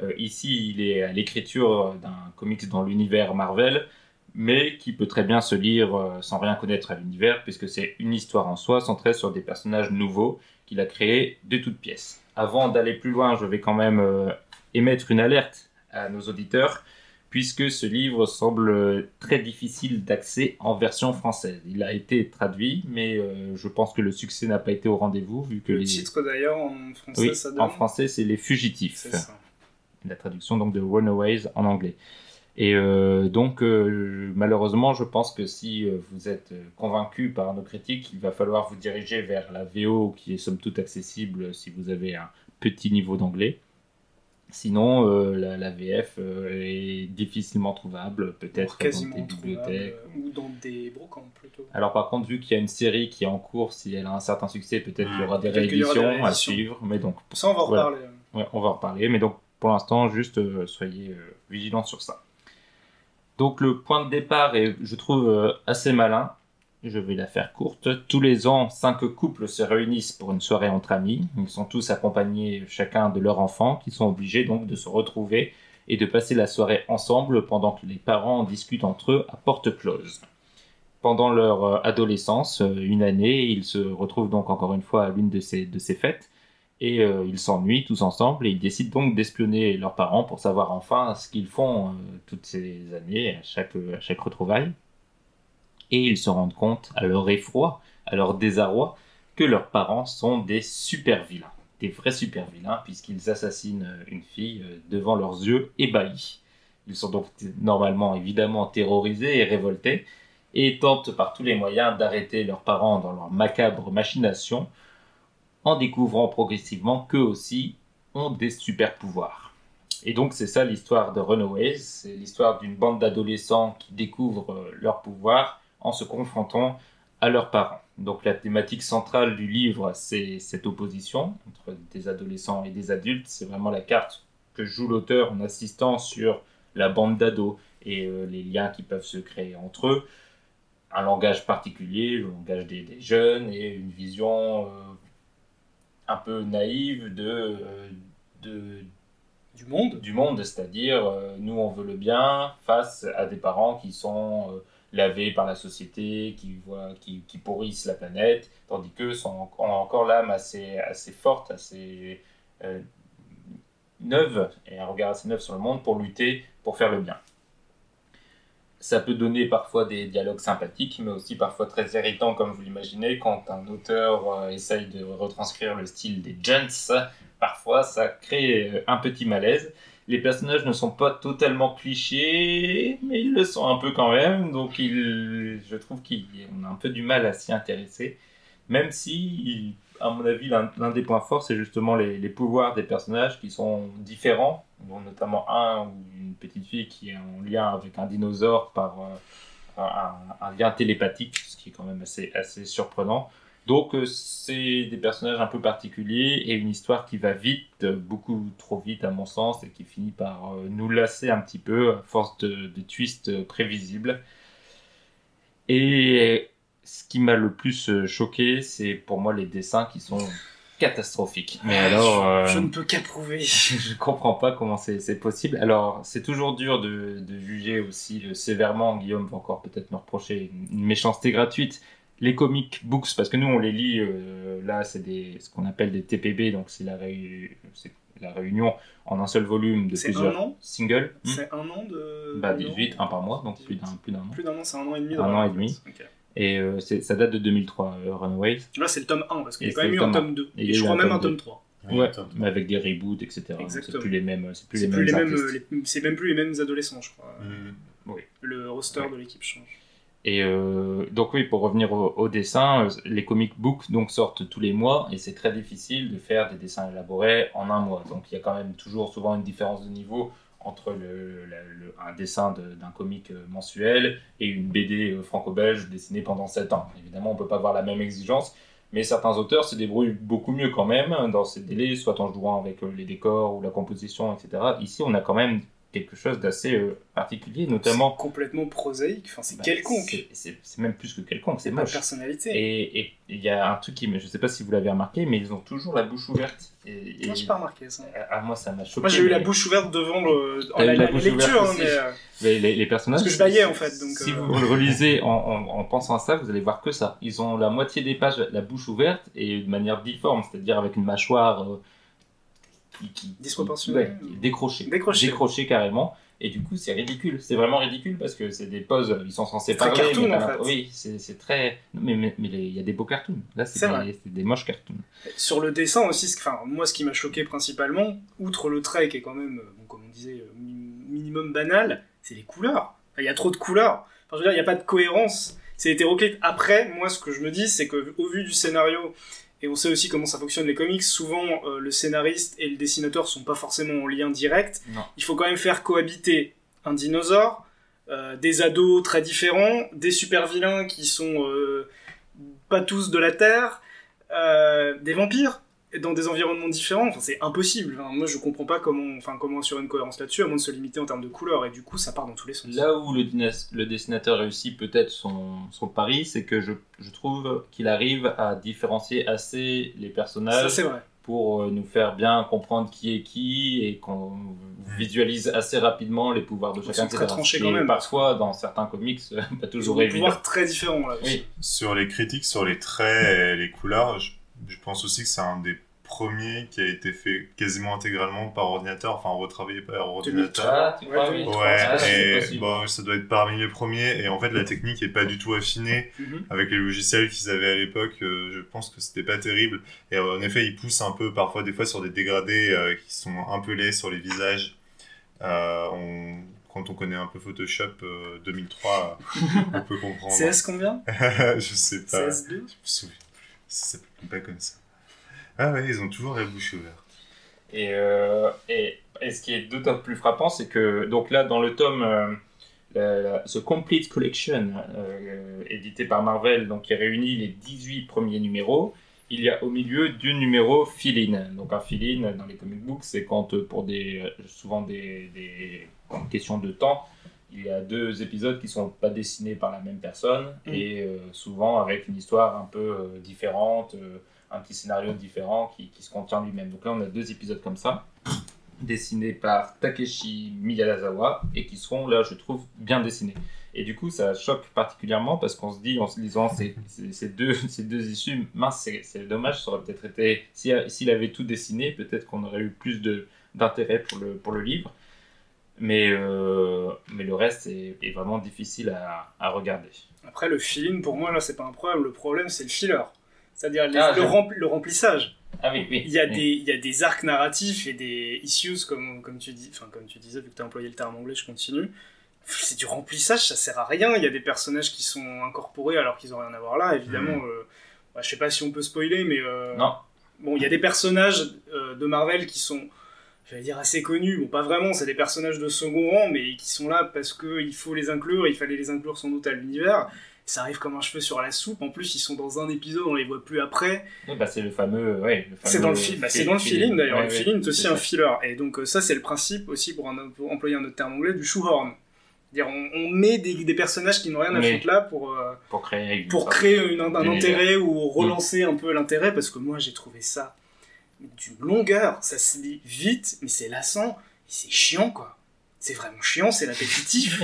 A: Euh, ici, il est à l'écriture d'un comics dans l'univers Marvel, mais qui peut très bien se lire euh, sans rien connaître à l'univers, puisque c'est une histoire en soi centrée sur des personnages nouveaux qu'il a créés de toutes pièces. Avant d'aller plus loin, je vais quand même euh, émettre une alerte à nos auditeurs, puisque ce livre semble très difficile d'accès en version française. Il a été traduit, mais euh, je pense que le succès n'a pas été au rendez-vous, vu que
C: Le
A: les...
C: titre d'ailleurs en français,
A: Oui,
C: ça donne.
A: en français, c'est Les Fugitifs
C: C'est ça.
A: La traduction donc de Runaways en anglais. Et euh, donc, euh, malheureusement, je pense que si euh, vous êtes convaincu par nos critiques, il va falloir vous diriger vers la VO qui est somme toute accessible si vous avez un petit niveau d'anglais. Sinon, euh, la, la VF est difficilement trouvable, peut-être dans des bibliothèques.
C: ou dans des brocantes plutôt.
A: Alors par contre, vu qu'il y a une série qui est en cours, si elle a un certain succès, peut-être qu'il y aura des rééditions à suivre. Mais donc,
C: Ça, on va en
A: Voilà.
C: reparler.
A: Ouais, on va en reparler, mais donc pour l'instant, juste euh, soyez euh, vigilants sur ça. Donc le point de départ est, je trouve, euh, assez malin. Je vais la faire courte. Tous les ans, cinq couples se réunissent pour une soirée entre amis. Ils sont tous accompagnés chacun de leur enfant, qui sont obligés donc de se retrouver et de passer la soirée ensemble pendant que les parents discutent entre eux à porte close. Pendant leur adolescence, une année, ils se retrouvent donc encore une fois à l'une de ces fêtes et euh, ils s'ennuient tous ensemble et ils décident donc d'espionner leurs parents pour savoir enfin ce qu'ils font euh, toutes ces années à chaque, à chaque retrouvaille. Et ils se rendent compte, à leur effroi, à leur désarroi, que leurs parents sont des super vilains, des vrais super vilains, puisqu'ils assassinent euh, une fille euh, devant leurs yeux ébahis. Ils sont donc normalement évidemment terrorisés et révoltés, et tentent par tous les moyens d'arrêter leurs parents dans leur macabre machination, en découvrant progressivement qu'eux aussi ont des super pouvoirs. Et donc c'est ça l'histoire de Runaways, c'est l'histoire d'une bande d'adolescents qui découvrent euh, leurs pouvoirs en se confrontant à leurs parents. Donc la thématique centrale du livre, c'est cette opposition entre des adolescents et des adultes. C'est vraiment la carte que joue l'auteur en insistant sur la bande d'ados et euh, les liens qui peuvent se créer entre eux. Un langage particulier, le langage des, jeunes et une vision euh, un peu naïve de, euh, de,
C: Du monde
A: du monde, c'est-à-dire euh, nous on veut le bien face à des parents qui sont euh, lavés par la société, qui, voient, qui, qui pourrissent la planète, tandis qu'eux sont ont encore l'âme assez, assez forte, assez euh, neuve, et un regard assez neuf sur le monde pour lutter, pour faire le bien. Ça peut donner parfois des dialogues sympathiques, mais aussi parfois très irritants, comme vous l'imaginez, quand un auteur euh, essaye de retranscrire le style des gents. Parfois, ça crée euh, un petit malaise. Les personnages ne sont pas totalement clichés, mais ils le sont un peu quand même, donc il, je trouve qu'on a un peu du mal à s'y intéresser. Même si, à mon avis, l'un des points forts, c'est justement les, pouvoirs des personnages qui sont différents, dont notamment un ou une petite fille qui est en lien avec un dinosaure par euh, un, lien télépathique, ce qui est quand même assez, assez surprenant. Donc euh, c'est des personnages un peu particuliers et une histoire qui va vite, beaucoup trop vite à mon sens, et qui finit par euh, nous lasser un petit peu à force de, de twists prévisibles. Et ce qui m'a le plus euh, choqué, c'est pour moi les dessins qui sont catastrophiques. Mais alors,
C: je,
A: euh,
C: je ne peux qu'approuver.
A: je comprends pas comment c'est possible. Alors, c'est toujours dur de, de juger aussi euh, sévèrement. Guillaume va encore peut-être me reprocher une, méchanceté gratuite. Les comic books, parce que nous on les lit, euh, là c'est des ce qu'on appelle des TPB, donc c'est la, réu- la réunion en un seul volume de plusieurs
C: un an
A: singles. Hmm.
C: C'est un an de.
A: Bah
C: non
A: 18, un par mois, donc plus d'un plus d'un an.
C: Plus d'un an, c'est un an et demi.
A: Un an et demi. Et euh, ça date de 2003, euh, Runaways.
C: Là, c'est le tome 1, parce qu'il y a quand même
A: c'est
C: eu un
A: tome
C: tome 2.
A: Et
C: je crois
A: un
C: même un tome
A: deux.
C: 3.
A: Ouais, mais avec des reboots, etc. C'est
C: Exactement.
A: plus les mêmes, c'est plus
C: C'est
A: les
C: plus
A: mêmes
C: les mêmes, euh, c'est même plus les mêmes adolescents, je crois.
B: Hmm.
C: Le roster
A: Ouais.
C: de l'équipe change.
A: Et euh, donc oui, pour revenir au, au dessin, euh, les comic books donc sortent tous les mois et c'est très difficile de faire des dessins élaborés en un mois. Donc il y a quand même toujours souvent une différence de niveau entre un dessin de- d'un comic euh, mensuel et une BD euh, franco-belge dessinée pendant 7 ans. Évidemment, on peut pas avoir la même exigence, mais certains auteurs se débrouillent beaucoup mieux quand même dans ces délais, soit en jouant avec euh, les décors ou la composition, etc. Ici, on a quand même quelque chose d'assez euh, particulier, notamment
C: complètement prosaïque, enfin, c'est
A: bah,
C: quelconque.
A: c'est- même plus que quelconque, c'est moche.
C: personnalité.
A: Et il y a un truc qui je sais pas si vous l'avez remarqué, mais ils ont toujours la bouche ouverte. Et, et-
C: Moi, j'ai pas remarqué ça.
A: ah, moi ça m'a choqué.
C: Moi, j'ai eu la bouche ouverte devant le... en la,
A: la
C: la
A: bouche
C: lecture, hein, mais... euh,
A: les, les personnages.
C: Parce que je baillais, en fait, donc,
A: Si
C: euh,
A: vous le relisez en, en, en pensant à ça, vous allez voir que ça. Ils ont la moitié des pages la bouche ouverte et de manière difforme, c'est-à-dire avec une mâchoire euh, qui, ouais. Décrochée.
C: Décrochée
A: carrément. Et du coup, c'est ridicule. C'est vraiment ridicule parce que c'est des poses, ils sont censés parler.
C: cartoon,
A: mais
C: en fait.
A: Oui, c'est très. Mais mais mais il y a des beaux cartoons. Là, c'est des, des moches cartoons.
C: Sur le dessin aussi, enfin, moi, ce qui m'a choqué principalement, outre le trait qui est quand même, euh, bon, comme on disait, euh, mi- minimum banal, c'est les couleurs. Enfin, Il y a trop de couleurs. Enfin, je veux dire, il n'y a pas de cohérence. C'est hétéroclite. Après, moi, ce que je me dis, c'est que au vu du scénario, et on sait aussi comment ça fonctionne les comics, souvent euh, le scénariste et le dessinateur sont pas forcément en lien direct.
A: Non.
C: Il faut quand même faire cohabiter un dinosaure, euh, des ados très différents, des super vilains qui sont euh, pas tous de la Terre, des vampires. Dans des environnements différents, enfin, c'est impossible. Enfin, moi, je comprends pas comment, enfin, comment assurer une cohérence là-dessus, à moins de se limiter en termes de couleurs, et du coup, ça part dans tous les sens.
A: Là où le, dessinateur réussit peut-être son, son pari, c'est que je, je trouve qu'il arrive à différencier assez les
C: Ça,
A: personnages
C: c'est vrai.
A: pour euh, nous faire bien comprendre qui est qui et qu'on visualise assez rapidement les pouvoirs de chacun.
C: sont très
A: Et
C: quand même.
A: Parfois, dans certains comics, pas toujours
C: des
A: évident.
C: pouvoirs très différents, là. aussi.
A: Oui.
B: Sur les critiques, sur les traits et les couleurs, je, je pense aussi que c'est un des premiers qui a été fait quasiment intégralement par ordinateur, enfin retravaillé par ordinateur.
A: Ah, tu crois,
C: Ouais,
A: oui.
B: Ouais,
A: c'est
B: et bon, ça doit être parmi les premiers. Et en fait, la technique est pas du tout affinée
C: Mhm.
B: avec les logiciels qu'ils avaient à l'époque. euh, je pense que c'était pas terrible. Et euh, en effet, ils poussent un peu parfois, des fois, sur des dégradés euh, qui sont un peu laids sur les visages. Euh, on- Quand on connaît un peu Photoshop euh, 2003, euh, on peut comprendre.
C: CS combien?
B: Je sais pas.
C: CS2
B: Je me souviens plus. Ça s'appelle pas comme ça. Ah ouais, ils ont toujours la bouche ouverte.
A: Et, euh, et, et ce qui est d'autant plus frappant, c'est que donc là, dans le tome euh, The Complete Collection, euh, édité par Marvel, donc qui réunit les 18 premiers numéros, il y a au milieu deux numéros fill-in. Donc un fill-in dans les comic books, c'est quand pour des souvent des, des questions de temps, il y a deux épisodes qui sont pas dessinés par la même personne
C: Mm.
A: et euh, souvent avec une histoire un peu euh, différente, euh, un petit scénario différent qui, qui se contient lui-même. Donc là, on a deux épisodes comme ça, dessinés par Takeshi Miyazawa et qui seront là, je trouve, bien dessinés. Et du coup, ça choque particulièrement parce qu'on se dit, en se lisant ces, ces- ces deux, ces deux issues, mince, c'est- dommage, ça aurait peut-être été, si- s'il avait tout dessiné, peut-être qu'on aurait eu plus d'intérêt pour le, pour le livre. Mais, euh, mais le reste est, est vraiment difficile à, à regarder.
C: Après, le feeling, pour moi, là, c'est pas un problème. Le problème, c'est le filler. C'est-à-dire
A: Ah,
C: le, remplissage.
A: Ah oui, oui.
C: Il y, a
A: oui.
C: des, il y a des arcs narratifs et des issues, comme, comme, tu, dis, enfin, comme tu disais, vu que tu as employé le terme anglais, je continue. C'est du remplissage, ça sert à rien. Il y a des personnages qui sont incorporés alors qu'ils ont rien à voir là. Évidemment, euh, bah, je sais pas si on peut spoiler, mais euh,
A: Non.
C: bon, il y a des personnages euh, de Marvel qui sont, j'allais dire, assez connus. Bon, pas vraiment, c'est des personnages de second rang, mais qui sont là parce qu'il faut les inclure. Il fallait les inclure sans doute à l'univers. Ça arrive comme un cheveu sur la soupe. En plus, ils sont dans un épisode, on les voit plus après.
A: Oui, bah, c'est le fameux. Ouais,
C: C'est dans le, fi- bah, c'est dans le
A: feeling.
C: d'ailleurs.
A: Ouais,
C: le
A: ouais,
C: feeling est aussi un filler. Et donc, euh, ça, c'est le principe aussi, pour, un, pour employer un autre terme anglais, du shoehorn. C'est-à-dire, on, on met des, des personnages qui n'ont rien à foutre là pour, euh,
A: Pour créer,
C: pour créer une- un, intérêt ou relancer un peu l'intérêt. Parce que moi, j'ai trouvé ça d'une longueur. Ça se lit vite, mais c'est lassant. C'est chiant, quoi. C'est vraiment chiant, c'est répétitif.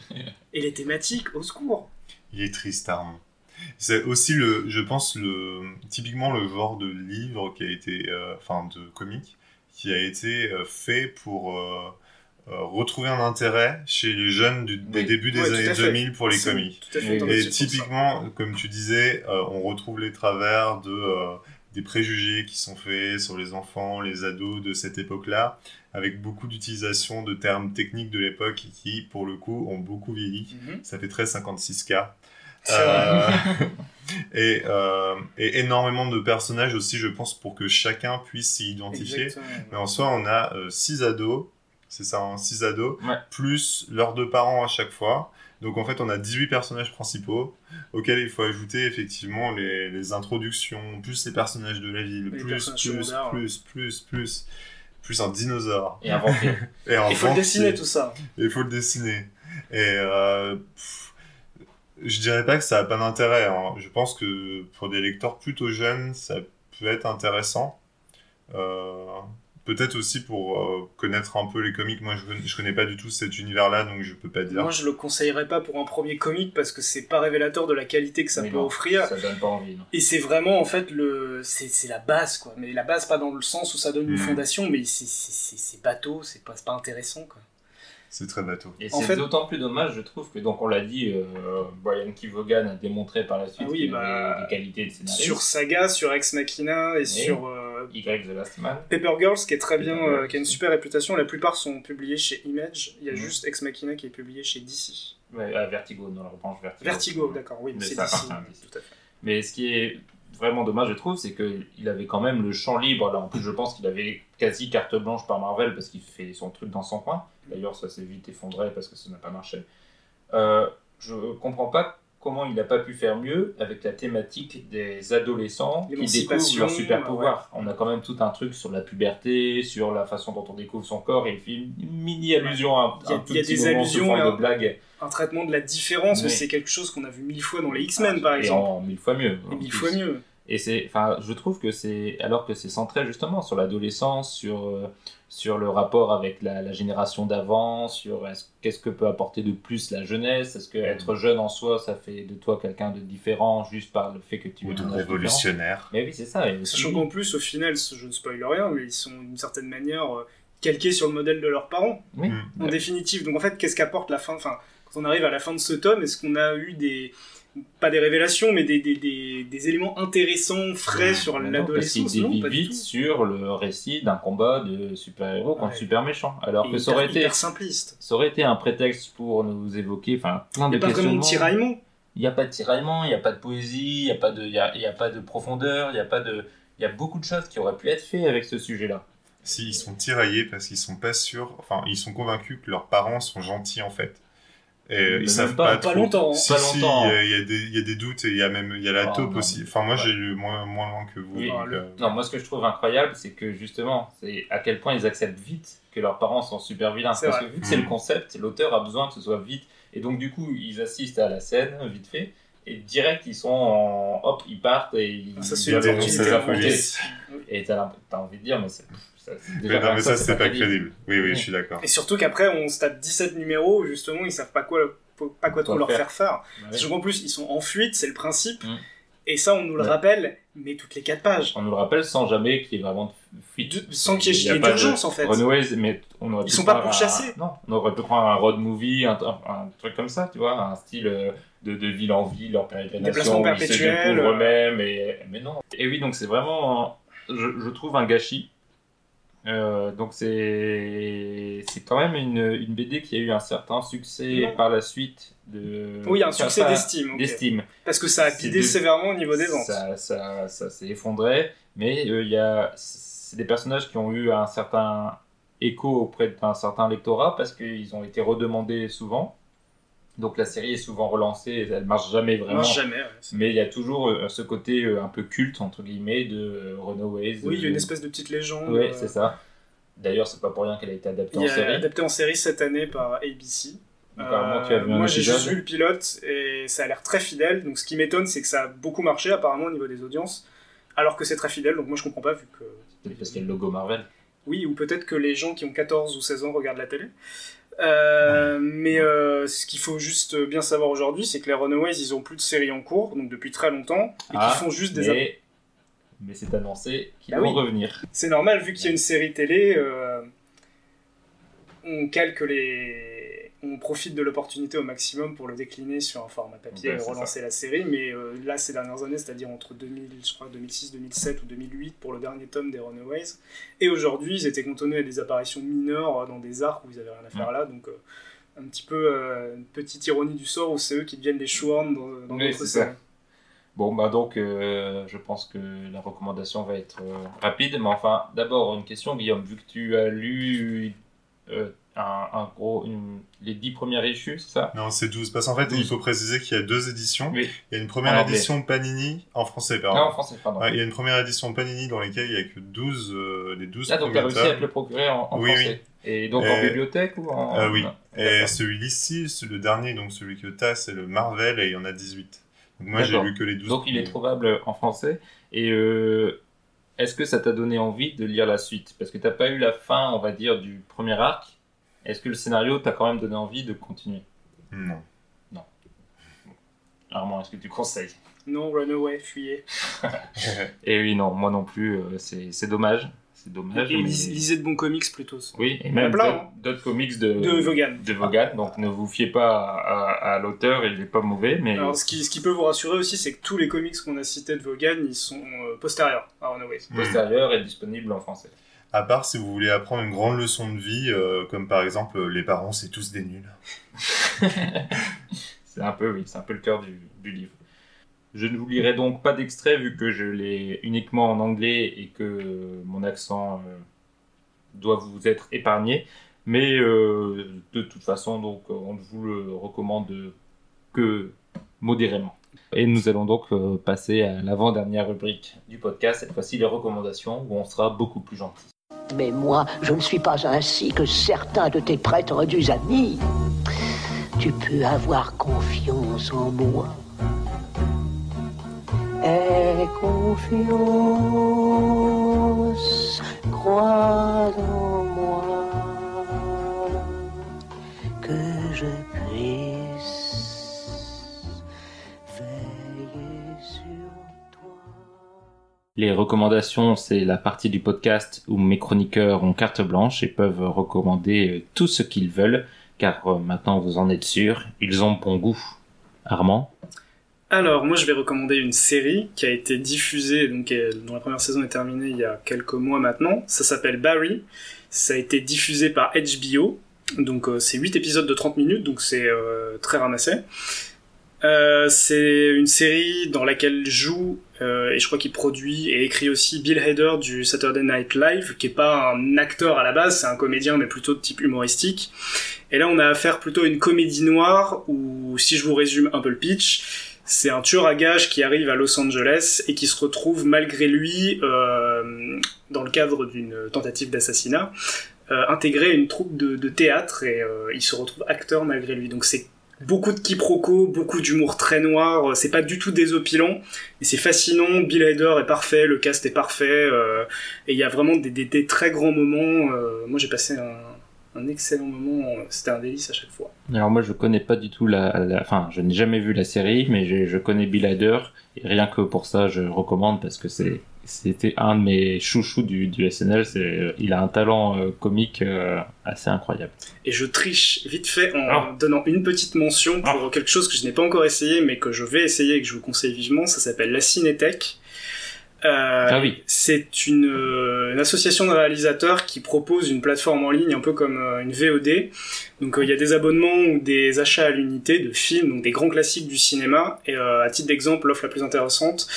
C: et les thématiques, au secours.
B: Il est triste, Armand. C'est aussi le, je pense le, typiquement le genre de livre qui a été, euh, enfin de comique, qui a été euh, fait pour euh, euh, retrouver un intérêt chez les jeunes du,
A: Oui.
B: débuts des
C: Ouais,
B: années
C: fait.
B: 2000 pour les
C: fait
A: Et-
B: typiquement, comme tu disais, euh, on retrouve les travers de euh, des préjugés qui sont faits sur les enfants, les ados de cette époque-là, avec beaucoup d'utilisation de termes techniques de l'époque qui, pour le coup, ont beaucoup vieilli.
C: Mhm.
B: Ça fait très 56K.
C: C'est
B: Euh, et, euh, et énormément de personnages aussi, je pense, pour que chacun puisse s'y identifier.
C: Exactement.
B: Mais en soi, on a 6 ados, c'est ça, 6 ados,
A: Ouais.
B: plus leurs deux parents à chaque fois. Donc en fait, on a 18 personnages principaux, auxquels il faut ajouter effectivement les, les introductions, plus les personnages de la ville, plus, plus, plus, plus, plus, plus un dinosaure.
A: Et inventé.
B: Et un
C: Il faut le
B: vampire.
C: dessiner tout ça.
B: Il faut le dessiner. Et euh, pff, je dirais pas que ça a pas d'intérêt. hein. Je pense que pour des lecteurs plutôt jeunes, ça peut être intéressant. Euh, Peut-être aussi pour euh, connaître un peu les comics. Moi, je, connais- je connais pas du tout cet univers-là, donc je peux pas dire.
C: Moi, je le conseillerais pas pour un premier comic parce que c'est pas révélateur de la qualité que ça peut
A: non.
C: offrir.
A: Ça donne pas envie. non.
C: Et c'est vraiment, en fait, le, c'est, c'est la base, quoi. Mais la base, pas dans le sens où ça donne une
B: Mhm.
C: fondation, mais c'est, c'est, c'est, c'est bateau, c'est pas, c'est pas intéressant, quoi.
B: C'est très bateau.
A: Et c'est
C: fait-
A: d'autant plus dommage, je trouve, que donc on l'a dit, euh, Brian Kevogan a démontré par la suite
C: Ah oui,
A: qu'il
C: bah,
A: avait des qualités de scénariste.
C: Sur Saga, sur Ex Machina et sur euh,
A: Y The Last Man.
C: Paper Girls, qui est très bien, euh, qui a une super réputation. La plupart sont publiés chez Image. Il y a
A: Mhm.
C: juste Ex Machina qui est publié chez DC.
A: Ouais, à Vertigo, dans la revanche Vertigo.
C: Vertigo, d'accord, oui, mais, c'est DC.
A: appartient à DC.
C: Tout à fait.
A: Mais ce qui est vraiment dommage, je trouve, c'est qu'il avait quand même le champ libre. Là, en plus, je pense qu'il avait quasi carte blanche par Marvel parce qu'il fait son truc dans son coin. D'ailleurs, ça s'est vite effondré parce que ça n'a pas marché. Euh, je comprends pas comment il n'a pas pu faire mieux avec la thématique des adolescents qui découvrent leur super pouvoir. On a quand même tout un truc sur la puberté, sur la façon dont on découvre son corps et le film, une mini allusion à un tout
C: il y a des
A: moment
C: allusions
A: de
C: un-
A: blague.
C: Un traitement de la différence, mais c'est quelque chose qu'on a vu mille fois dans les X-Men, par
A: et
C: exemple.
A: en mille fois mieux.
C: Et
A: en
C: mille
A: plus.
C: fois mieux.
A: Et c'est, enfin, je trouve que c'est, alors que c'est centré justement sur l'adolescence, sur, euh, sur le rapport avec la, la génération d'avant, sur est-ce- qu'est-ce que peut apporter de plus la jeunesse, est-ce que être jeune en soi, ça fait de toi quelqu'un de différent juste par le fait que tu
B: Ou
A: es
B: de révolutionnaire.
A: Mais oui, c'est ça.
C: Sachant qu'en plus, au final, je ne spoil rien, mais ils sont d'une certaine manière euh, calqués sur le modèle de leurs parents,
A: Oui.
B: Mm.
C: en définitive. Donc en fait, qu'est-ce qu'apporte la fin? Enfin, quand on arrive à la fin de ce tome, est-ce qu'on a eu des pas des révélations, mais des, des, des, des éléments intéressants, frais sur l'adolescence
A: dévie vite sur le récit d'un combat de super-héros contre
C: Ouais.
A: super méchants. Alors
C: Et
A: que ça aurait, été,
C: hyper simpliste.
A: ça aurait été un prétexte pour nous évoquer enfin, plein
C: Il
A: de
C: n'y a pas vraiment de tiraillement.
A: Il n'y a pas de tiraillement, il n'y a pas de poésie, il n'y a, pas de- il y a, il y a pas de profondeur, il y a pas de... Il y a beaucoup de choses qui auraient pu être faites avec ce sujet-là.
B: Si, ils sont tiraillés parce qu'ils sont pas sûrs, enfin, ils sont convaincus que leurs parents sont gentils en fait. Et ils savent pas,
C: longtemps, hein.
B: Si,
A: Pas
B: si,
A: longtemps.
B: il y a- il y, a des- il y a des doutes et il y a même il y a la
A: Ah,
B: taupe
A: non.
B: aussi. Enfin, moi
A: Ouais.
B: j'ai lu moins, moins loin que vous.
A: Oui.
B: donc,
C: le-
B: euh,
A: Non, moi ce que je trouve incroyable, c'est que justement, c'est à quel point ils acceptent vite que leurs parents sont super vilains. Parce
C: vrai.
A: que vu que c'est
B: Mm.
A: le concept, l'auteur a besoin que ce soit vite. Et donc du coup, ils assistent à la scène, vite fait, et direct, ils sont en... Hop, ils partent et ils
C: Ah, ça, c'est
A: ils
C: une.
A: Et t'as envie de dire, mais c'est... ça-
B: Mais non,
A: que
B: ça, c'est pas crédible. Oui, oui, je suis d'accord.
C: Et surtout qu'après, on se tape 17 numéros où justement, ils savent pas quoi, pas quoi trop leur
A: faire.
C: faire.
A: Ouais.
C: Sachant qu'en plus, ils sont en fuite, c'est le principe.
A: Mm.
C: Et ça, on nous le
A: Ouais.
C: rappelle, mais toutes les 4 pages.
A: On nous le rappelle sans jamais qu'il y ait vraiment de fuite.
C: De- sans qu'il y ait-
A: de-
C: d'urgence, en fait.
A: Runaways, mais on aurait
C: Ils sont pas pourchassés.
A: un- Non, on aurait pu prendre un road movie, un, truc comme ça, tu vois, un style euh, de, de ville en ville, leur
C: Déplacement
A: pérégrination, ils se
C: perpétuel,
A: découvrent
C: euh.
A: eux-mêmes, et, mais non. Et oui, donc c'est vraiment, je trouve un gâchis. Euh, donc c'est c'est quand même une, une BD qui a eu un certain succès
C: Non.
A: par la suite de
C: Oui, un succès d'estime.
A: d'estime
C: Parce que ça a bidé
A: de-
C: sévèrement au niveau des ventes.
A: ça, ça, ça s'est effondré, mais euh, il y a, c'est des personnages qui ont eu un certain écho auprès d'un certain lectorat parce qu'ils ont été redemandés souvent. Donc la série est souvent relancée, et elle marche jamais vraiment.
C: marche jamais. ouais.
A: Mais il y a toujours euh, ce côté euh, un peu culte entre guillemets de euh, Runaways.
C: Oui, il y a une espèce de petite légende.
A: Ouais,
C: euh,
A: c'est ça. D'ailleurs, c'est pas pour rien qu'elle a été adaptée en série.
C: adapté en série cette année par ABC.
A: Donc, apparemment, tu as vu
C: moi, j'ai juste vu le pilote et ça a l'air très fidèle. Donc, ce qui m'étonne, c'est que ça a beaucoup marché apparemment au niveau des audiences, alors que c'est très fidèle. Donc, moi, je comprends pas vu que.
A: Peut-être parce qu'il y a le logo Marvel.
C: Oui, ou peut-être que les gens qui ont 14 ou 16 ans regardent la télé. Euh, mais euh, ce qu'il faut juste bien savoir aujourd'hui, c'est que les Runaways, ils ont plus de séries en cours, donc depuis très longtemps, et
A: Ah,
C: qu'ils font juste des.
A: Mais, mais c'est annoncé qu'ils
C: Bah
A: vont
C: oui.
A: revenir.
C: C'est normal, vu qu'il y a une série télé, euh, on calque les. On profite de l'opportunité au maximum pour le décliner sur un format papier
A: Ouais,
C: et relancer la série. Mais euh, là, ces dernières années, c'est-à-dire entre 2000, je crois 2006, 2007 ou 2008 pour le dernier tome des Runaways. Et aujourd'hui, ils étaient cantonnés à des apparitions mineures euh, dans des arcs où ils avaient rien à faire là. Donc, euh, un petit peu euh, une petite ironie du sort où c'est eux qui deviennent les shoehorns dans, dans
A: Oui,
C: séries.
A: Bon, bah donc, je pense que la recommandation va être rapide. Mais enfin, d'abord, une question, Guillaume. Vu que tu as lu un, un gros, une- les dix premières issues, c'est ça
B: Non, c'est 12. Parce qu'en fait, il
A: 12.
B: faut préciser qu'il y a deux éditions.
A: Oui.
B: Il y a une première
A: En anglais.
B: édition Panini, en français, pardon.
A: Non, en français, pardon.
B: Ouais, il y a une première édition Panini dans laquelle il y a que 12, euh, les 12
A: Ah, donc tu as réussi à te le procurer en, en
B: Oui,
A: français. Et donc en
B: Euh,
A: bibliothèque ou en...
B: Ah oui.
A: Non.
B: Et celui-ci, le dernier, donc celui que t'as, c'est le Marvel et il y en a 18. Donc moi, j'ai lu que les 12.
A: Donc il est trouvable en français. Et euh, est-ce que ça t'a donné envie de lire la suite? Parce que t'as pas eu la fin, on va dire, du premier arc. Est-ce que le scénario t'a quand même donné envie de continuer?
B: Non.
A: Armand, est-ce que tu conseilles?
C: Non, Runaway, fuyez.
A: Et oui, non, moi non plus, euh, c'est c'est dommage. C'est dommage.
C: Et
A: mais-
C: lis- lisez de bons comics plutôt.
A: Oui, et
C: Il y en a
A: même d'autres-
C: hein.
A: d'autres comics de,
C: De Vaughan.
A: de Vaughan. Donc ne vous fiez pas à, à- à l'auteur, il n'est pas mauvais, mais
C: Alors, ce qui, ce qui peut vous rassurer aussi, c'est que tous les comics qu'on a cités de Vaughan, ils sont euh, postérieurs à Runaways.
A: postérieur est disponible en français.
B: À part si vous voulez apprendre une grande leçon de vie, euh, comme par exemple, euh, les parents, c'est tous des nuls.
A: C'est un peu, oui, c'est un peu le cœur du, livre. Je ne vous lirai donc pas d'extrait vu que je l'ai uniquement en anglais et que mon accent euh, doit vous être épargné. Mais de toute façon, donc, on vous le recommande que modérément. Et nous allons donc passer à l'avant-dernière rubrique du podcast, cette fois-ci les recommandations, où on sera beaucoup plus gentil.
G: Mais moi, je ne suis pas ainsi que certains de tes prétendus amis. Tu peux avoir confiance en moi. Aie confiance, crois en moi, que je puisse
A: Les recommandations, c'est la partie du podcast où mes chroniqueurs ont carte blanche et peuvent recommander euh, tout ce qu'ils veulent, car euh, maintenant vous en êtes sûr, ils ont bon goût. Armand?
C: Alors, moi, je vais recommander une série qui a été diffusée, donc euh, dont la première saison est terminée il y a quelques mois maintenant. Ça s'appelle Barry. Ça a été diffusé par HBO. Donc, c'est 8 épisodes de 30 minutes, donc c'est très ramassé. C'est une série dans laquelle joue, euh, et je crois qu'il produit et écrit aussi Bill Hader du Saturday Night Live, qui est pas un acteur à la base, c'est un comédien, mais plutôt de type humoristique. Et là, on a affaire plutôt à une comédie noire, où, si je vous résume un peu le pitch, c'est un tueur à gages qui arrive à Los Angeles et qui se retrouve malgré lui, euh, dans le cadre d'une tentative d'assassinat, euh, intégré à une troupe de, de théâtre et il se retrouve acteur malgré lui. Donc c'est beaucoup de quiproquos, beaucoup d'humour très noir, euh, c'est pas du tout désopilant, et c'est fascinant, Bill Hader est parfait, le cast est parfait, euh, et il y a vraiment des, très grands moments, euh, moi j'ai passé un, excellent moment, c'était un délice à chaque fois.
A: Alors moi je connais pas du tout la, la- enfin je n'ai jamais vu la série, mais je, je connais Bill Hader et rien que pour ça je recommande parce que c'est c'était un de mes chouchous du, du SNL. C'est il a un talent euh, comique euh, assez incroyable.
C: Et je triche vite fait en
A: Ah.
C: donnant une petite mention pour quelque chose que je n'ai pas encore essayé, mais que je vais essayer et que je vous conseille vivement. Ça s'appelle la Cinétech. Euh,
A: Ah oui.
C: C'est une, euh, une association de réalisateurs qui propose une plateforme en ligne un peu comme euh, une VOD. Donc euh, il y a des abonnements ou des achats à l'unité de films, donc des grands classiques du cinéma. Et euh, à titre d'exemple, l'offre la plus intéressante,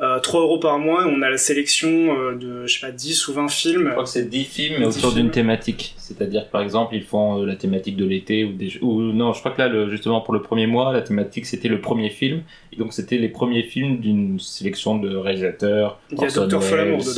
C: euh, 3 euros par mois, on a la sélection euh, de, je sais pas, 10 ou 20 films.
A: Je crois que c'est 10 films mais
C: 10
A: autour d'une thématique. C'est-à-dire que par exemple, ils font euh, la thématique de l'été ou des ou non, je crois que là le, justement pour le premier mois, la thématique c'était le premier film et donc c'était les premiers films d'une sélection de réalisateurs,
C: Il y a Dr.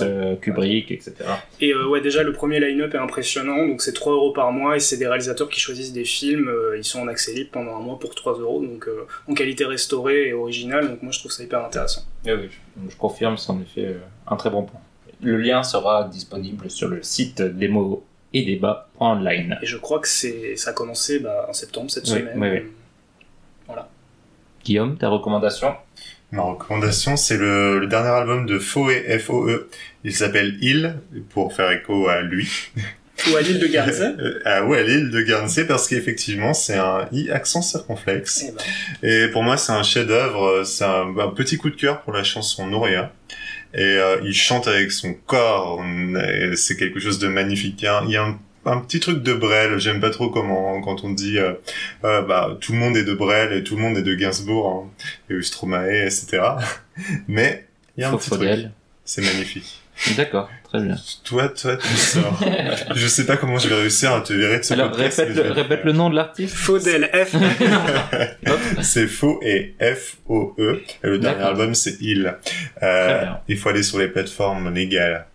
A: Euh, Kubrick, etc.
C: Et euh, ouais, déjà le premier line-up est impressionnant, donc c'est 3 euros par mois et c'est des réalisateurs qui choisissent des films, euh, ils sont en accès libre pendant un mois pour 3 euros, donc euh, en qualité restaurée et originale, donc moi je trouve ça hyper intéressant.
A: Oui, oui, je, je confirme, c'est en effet euh, un très bon point. Le lien sera disponible sur le site démo et débat.online.
C: Et je crois que c'est ça a commencé bah, en septembre cette
A: Oui,
C: semaine.
A: oui, oui. Guillaume, ta recommandation?
B: Ma recommandation, c'est le, le dernier album de Foe, F-O-E. Il s'appelle Il, pour faire écho à lui.
C: Ou à l'île de Guernsey.
B: Euh, ah ouais, l'île de Guernsey, parce qu'effectivement, c'est un I accent circonflexe.
C: Eh ben,
B: Et pour moi, c'est un chef-d'œuvre. C'est un, un petit coup de cœur pour la chanson Nouria. Et euh, il chante avec son corps. C'est quelque chose de magnifique. Il y a un, petit truc de Brel. J'aime pas trop comment quand on dit euh, euh, bah tout le monde est de Brel et tout le monde est de Gainsbourg hein, et Stromae, etc. Mais il y a un
A: Faux
B: petit truc. C'est magnifique.
A: D'accord, très bien.
B: Toi, toi, tu sors. je sais pas comment je vais réussir à te virer de ce
A: Alors
B: podcast,
A: répète, le,
B: vais le
A: répète
B: faire.
A: le nom de l'artiste.
C: Faudel, F.
B: C'est faux et F-O-E. Et le dernier album, c'est Il. Euh, il faut aller sur les plateformes légales.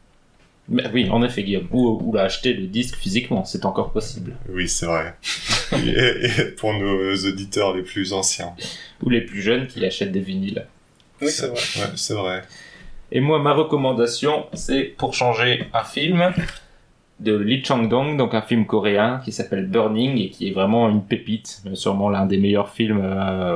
A: Mais oui, en effet, Guillaume. Ou, ou l'acheter le disque physiquement, c'est encore possible.
B: Oui, c'est vrai. et, et pour nos auditeurs les plus anciens.
A: Ou les plus jeunes qui achètent des vinyles.
C: Oui, c'est vrai.
B: Ouais, c'est vrai.
A: Et moi, ma recommandation, c'est pour changer un film de Lee Chang-dong, donc un film coréen qui s'appelle Burning et qui est vraiment une pépite, euh, sûrement l'un des meilleurs films euh,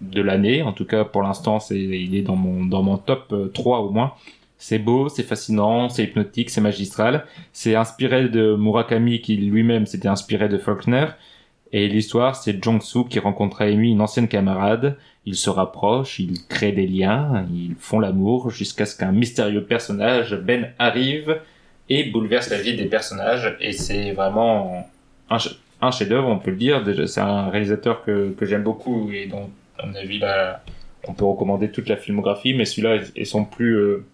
A: de l'année. En tout cas, pour l'instant, il est dans mon top euh, 3 au moins. C'est beau, c'est fascinant, c'est hypnotique, c'est magistral. C'est inspiré de Murakami qui lui-même s'était inspiré de Faulkner. Et l'histoire, c'est Jong-soo qui rencontre Amy, une ancienne camarade. Ils se rapprochent, ils créent des liens, ils font l'amour jusqu'à ce qu'un mystérieux personnage, Ben, arrive et bouleverse la vie des personnages. Et c'est vraiment un, ch- un chef-d'œuvre, on peut le dire. C'est un réalisateur que, que j'aime beaucoup et dont, à mon avis, on peut recommander toute la filmographie, mais celui-là est son plus euh,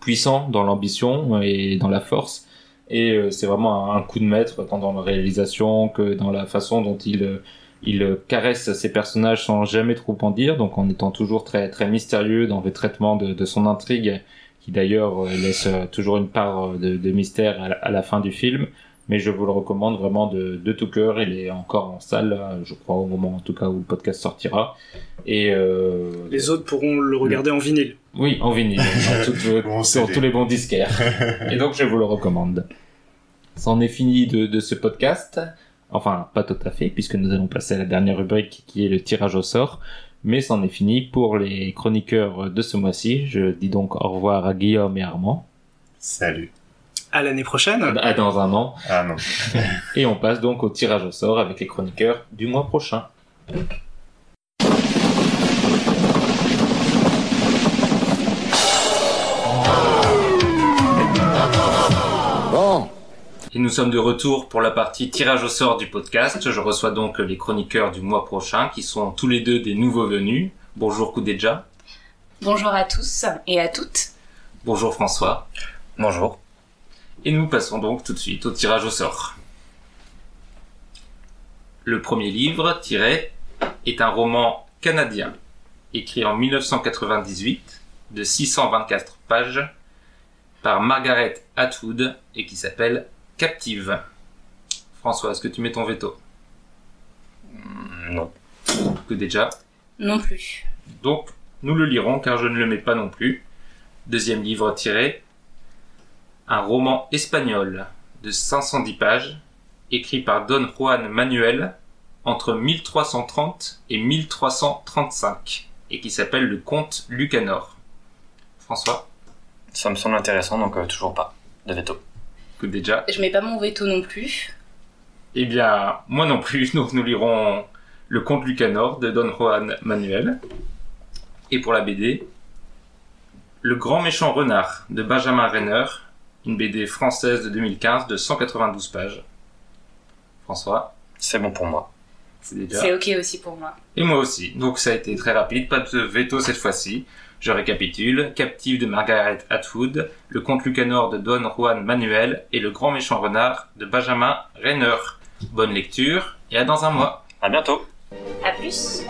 A: puissant dans l'ambition et dans la force. Et euh, c'est vraiment un, un coup de maître tant dans la réalisation que dans la façon dont il euh, Il euh, caresse ses personnages sans jamais trop en dire, donc en étant toujours très très mystérieux dans le traitement de, de son intrigue, qui d'ailleurs euh, laisse euh, toujours une part de, de mystère à la, à la fin du film. Mais je vous le recommande vraiment de, de tout cœur. Il est encore en salle, je crois, au moment en tout cas où le podcast sortira. Et euh,
C: Les autres pourront le regarder en vinyle.
A: oui, en vinyle,
B: Bon,
A: sur tous les bons disquaires. Et donc je vous le recommande. C'en est fini de, de ce podcast. Enfin, pas tout à fait, puisque nous allons passer à la dernière rubrique qui est le tirage au sort. Mais c'en est fini pour les chroniqueurs de ce mois-ci. Je dis donc au revoir à Guillaume et Armand.
B: Salut.
C: À l'année prochaine.
A: À dans un an.
B: Ah non.
A: Et on passe donc au tirage au sort avec les chroniqueurs du mois prochain. Et nous sommes de retour pour la partie tirage au sort du podcast. Je reçois donc les chroniqueurs du mois prochain qui sont tous les deux des nouveaux venus. Bonjour Koudedja.
H: Bonjour à tous et à toutes.
A: Bonjour François.
I: Bonjour.
A: Et nous passons donc tout de suite au tirage au sort. Le premier livre tiré est un roman canadien écrit en 1998 de 624 pages par Margaret Atwood et qui s'appelle Captive. François, est-ce que tu mets ton veto?
I: Mm, Non.
A: Que déjà.
H: Non plus.
A: Donc, nous le lirons car je ne le mets pas non plus. Deuxième livre tiré. Un roman espagnol de 510 pages, écrit par Don Juan Manuel entre 1330 et 1335, et qui s'appelle Le Comte Lucanor. François,
I: Ça me semble intéressant, donc euh, toujours pas de veto.
A: Que déjà.
H: Je mets pas mon veto non plus.
A: Eh bien, moi non plus, donc nous lirons Le Comte Lucanor de Don Juan Manuel. Et pour la BD, Le Grand Méchant Renard de Benjamin Renner, une BD française de 2015 de 192 pages. François,
I: C'est bon pour moi.
A: c'est déjà.
H: Ok aussi pour moi.
A: Et moi aussi. Donc ça a été très rapide, pas de veto cette fois-ci. Je récapitule. Captive de Margaret Atwood, Le Comte Lucanor de Don Juan Manuel et Le Grand Méchant Renard de Benjamin Renner. Bonne lecture et à dans un mois.
I: À bientôt.
H: À plus.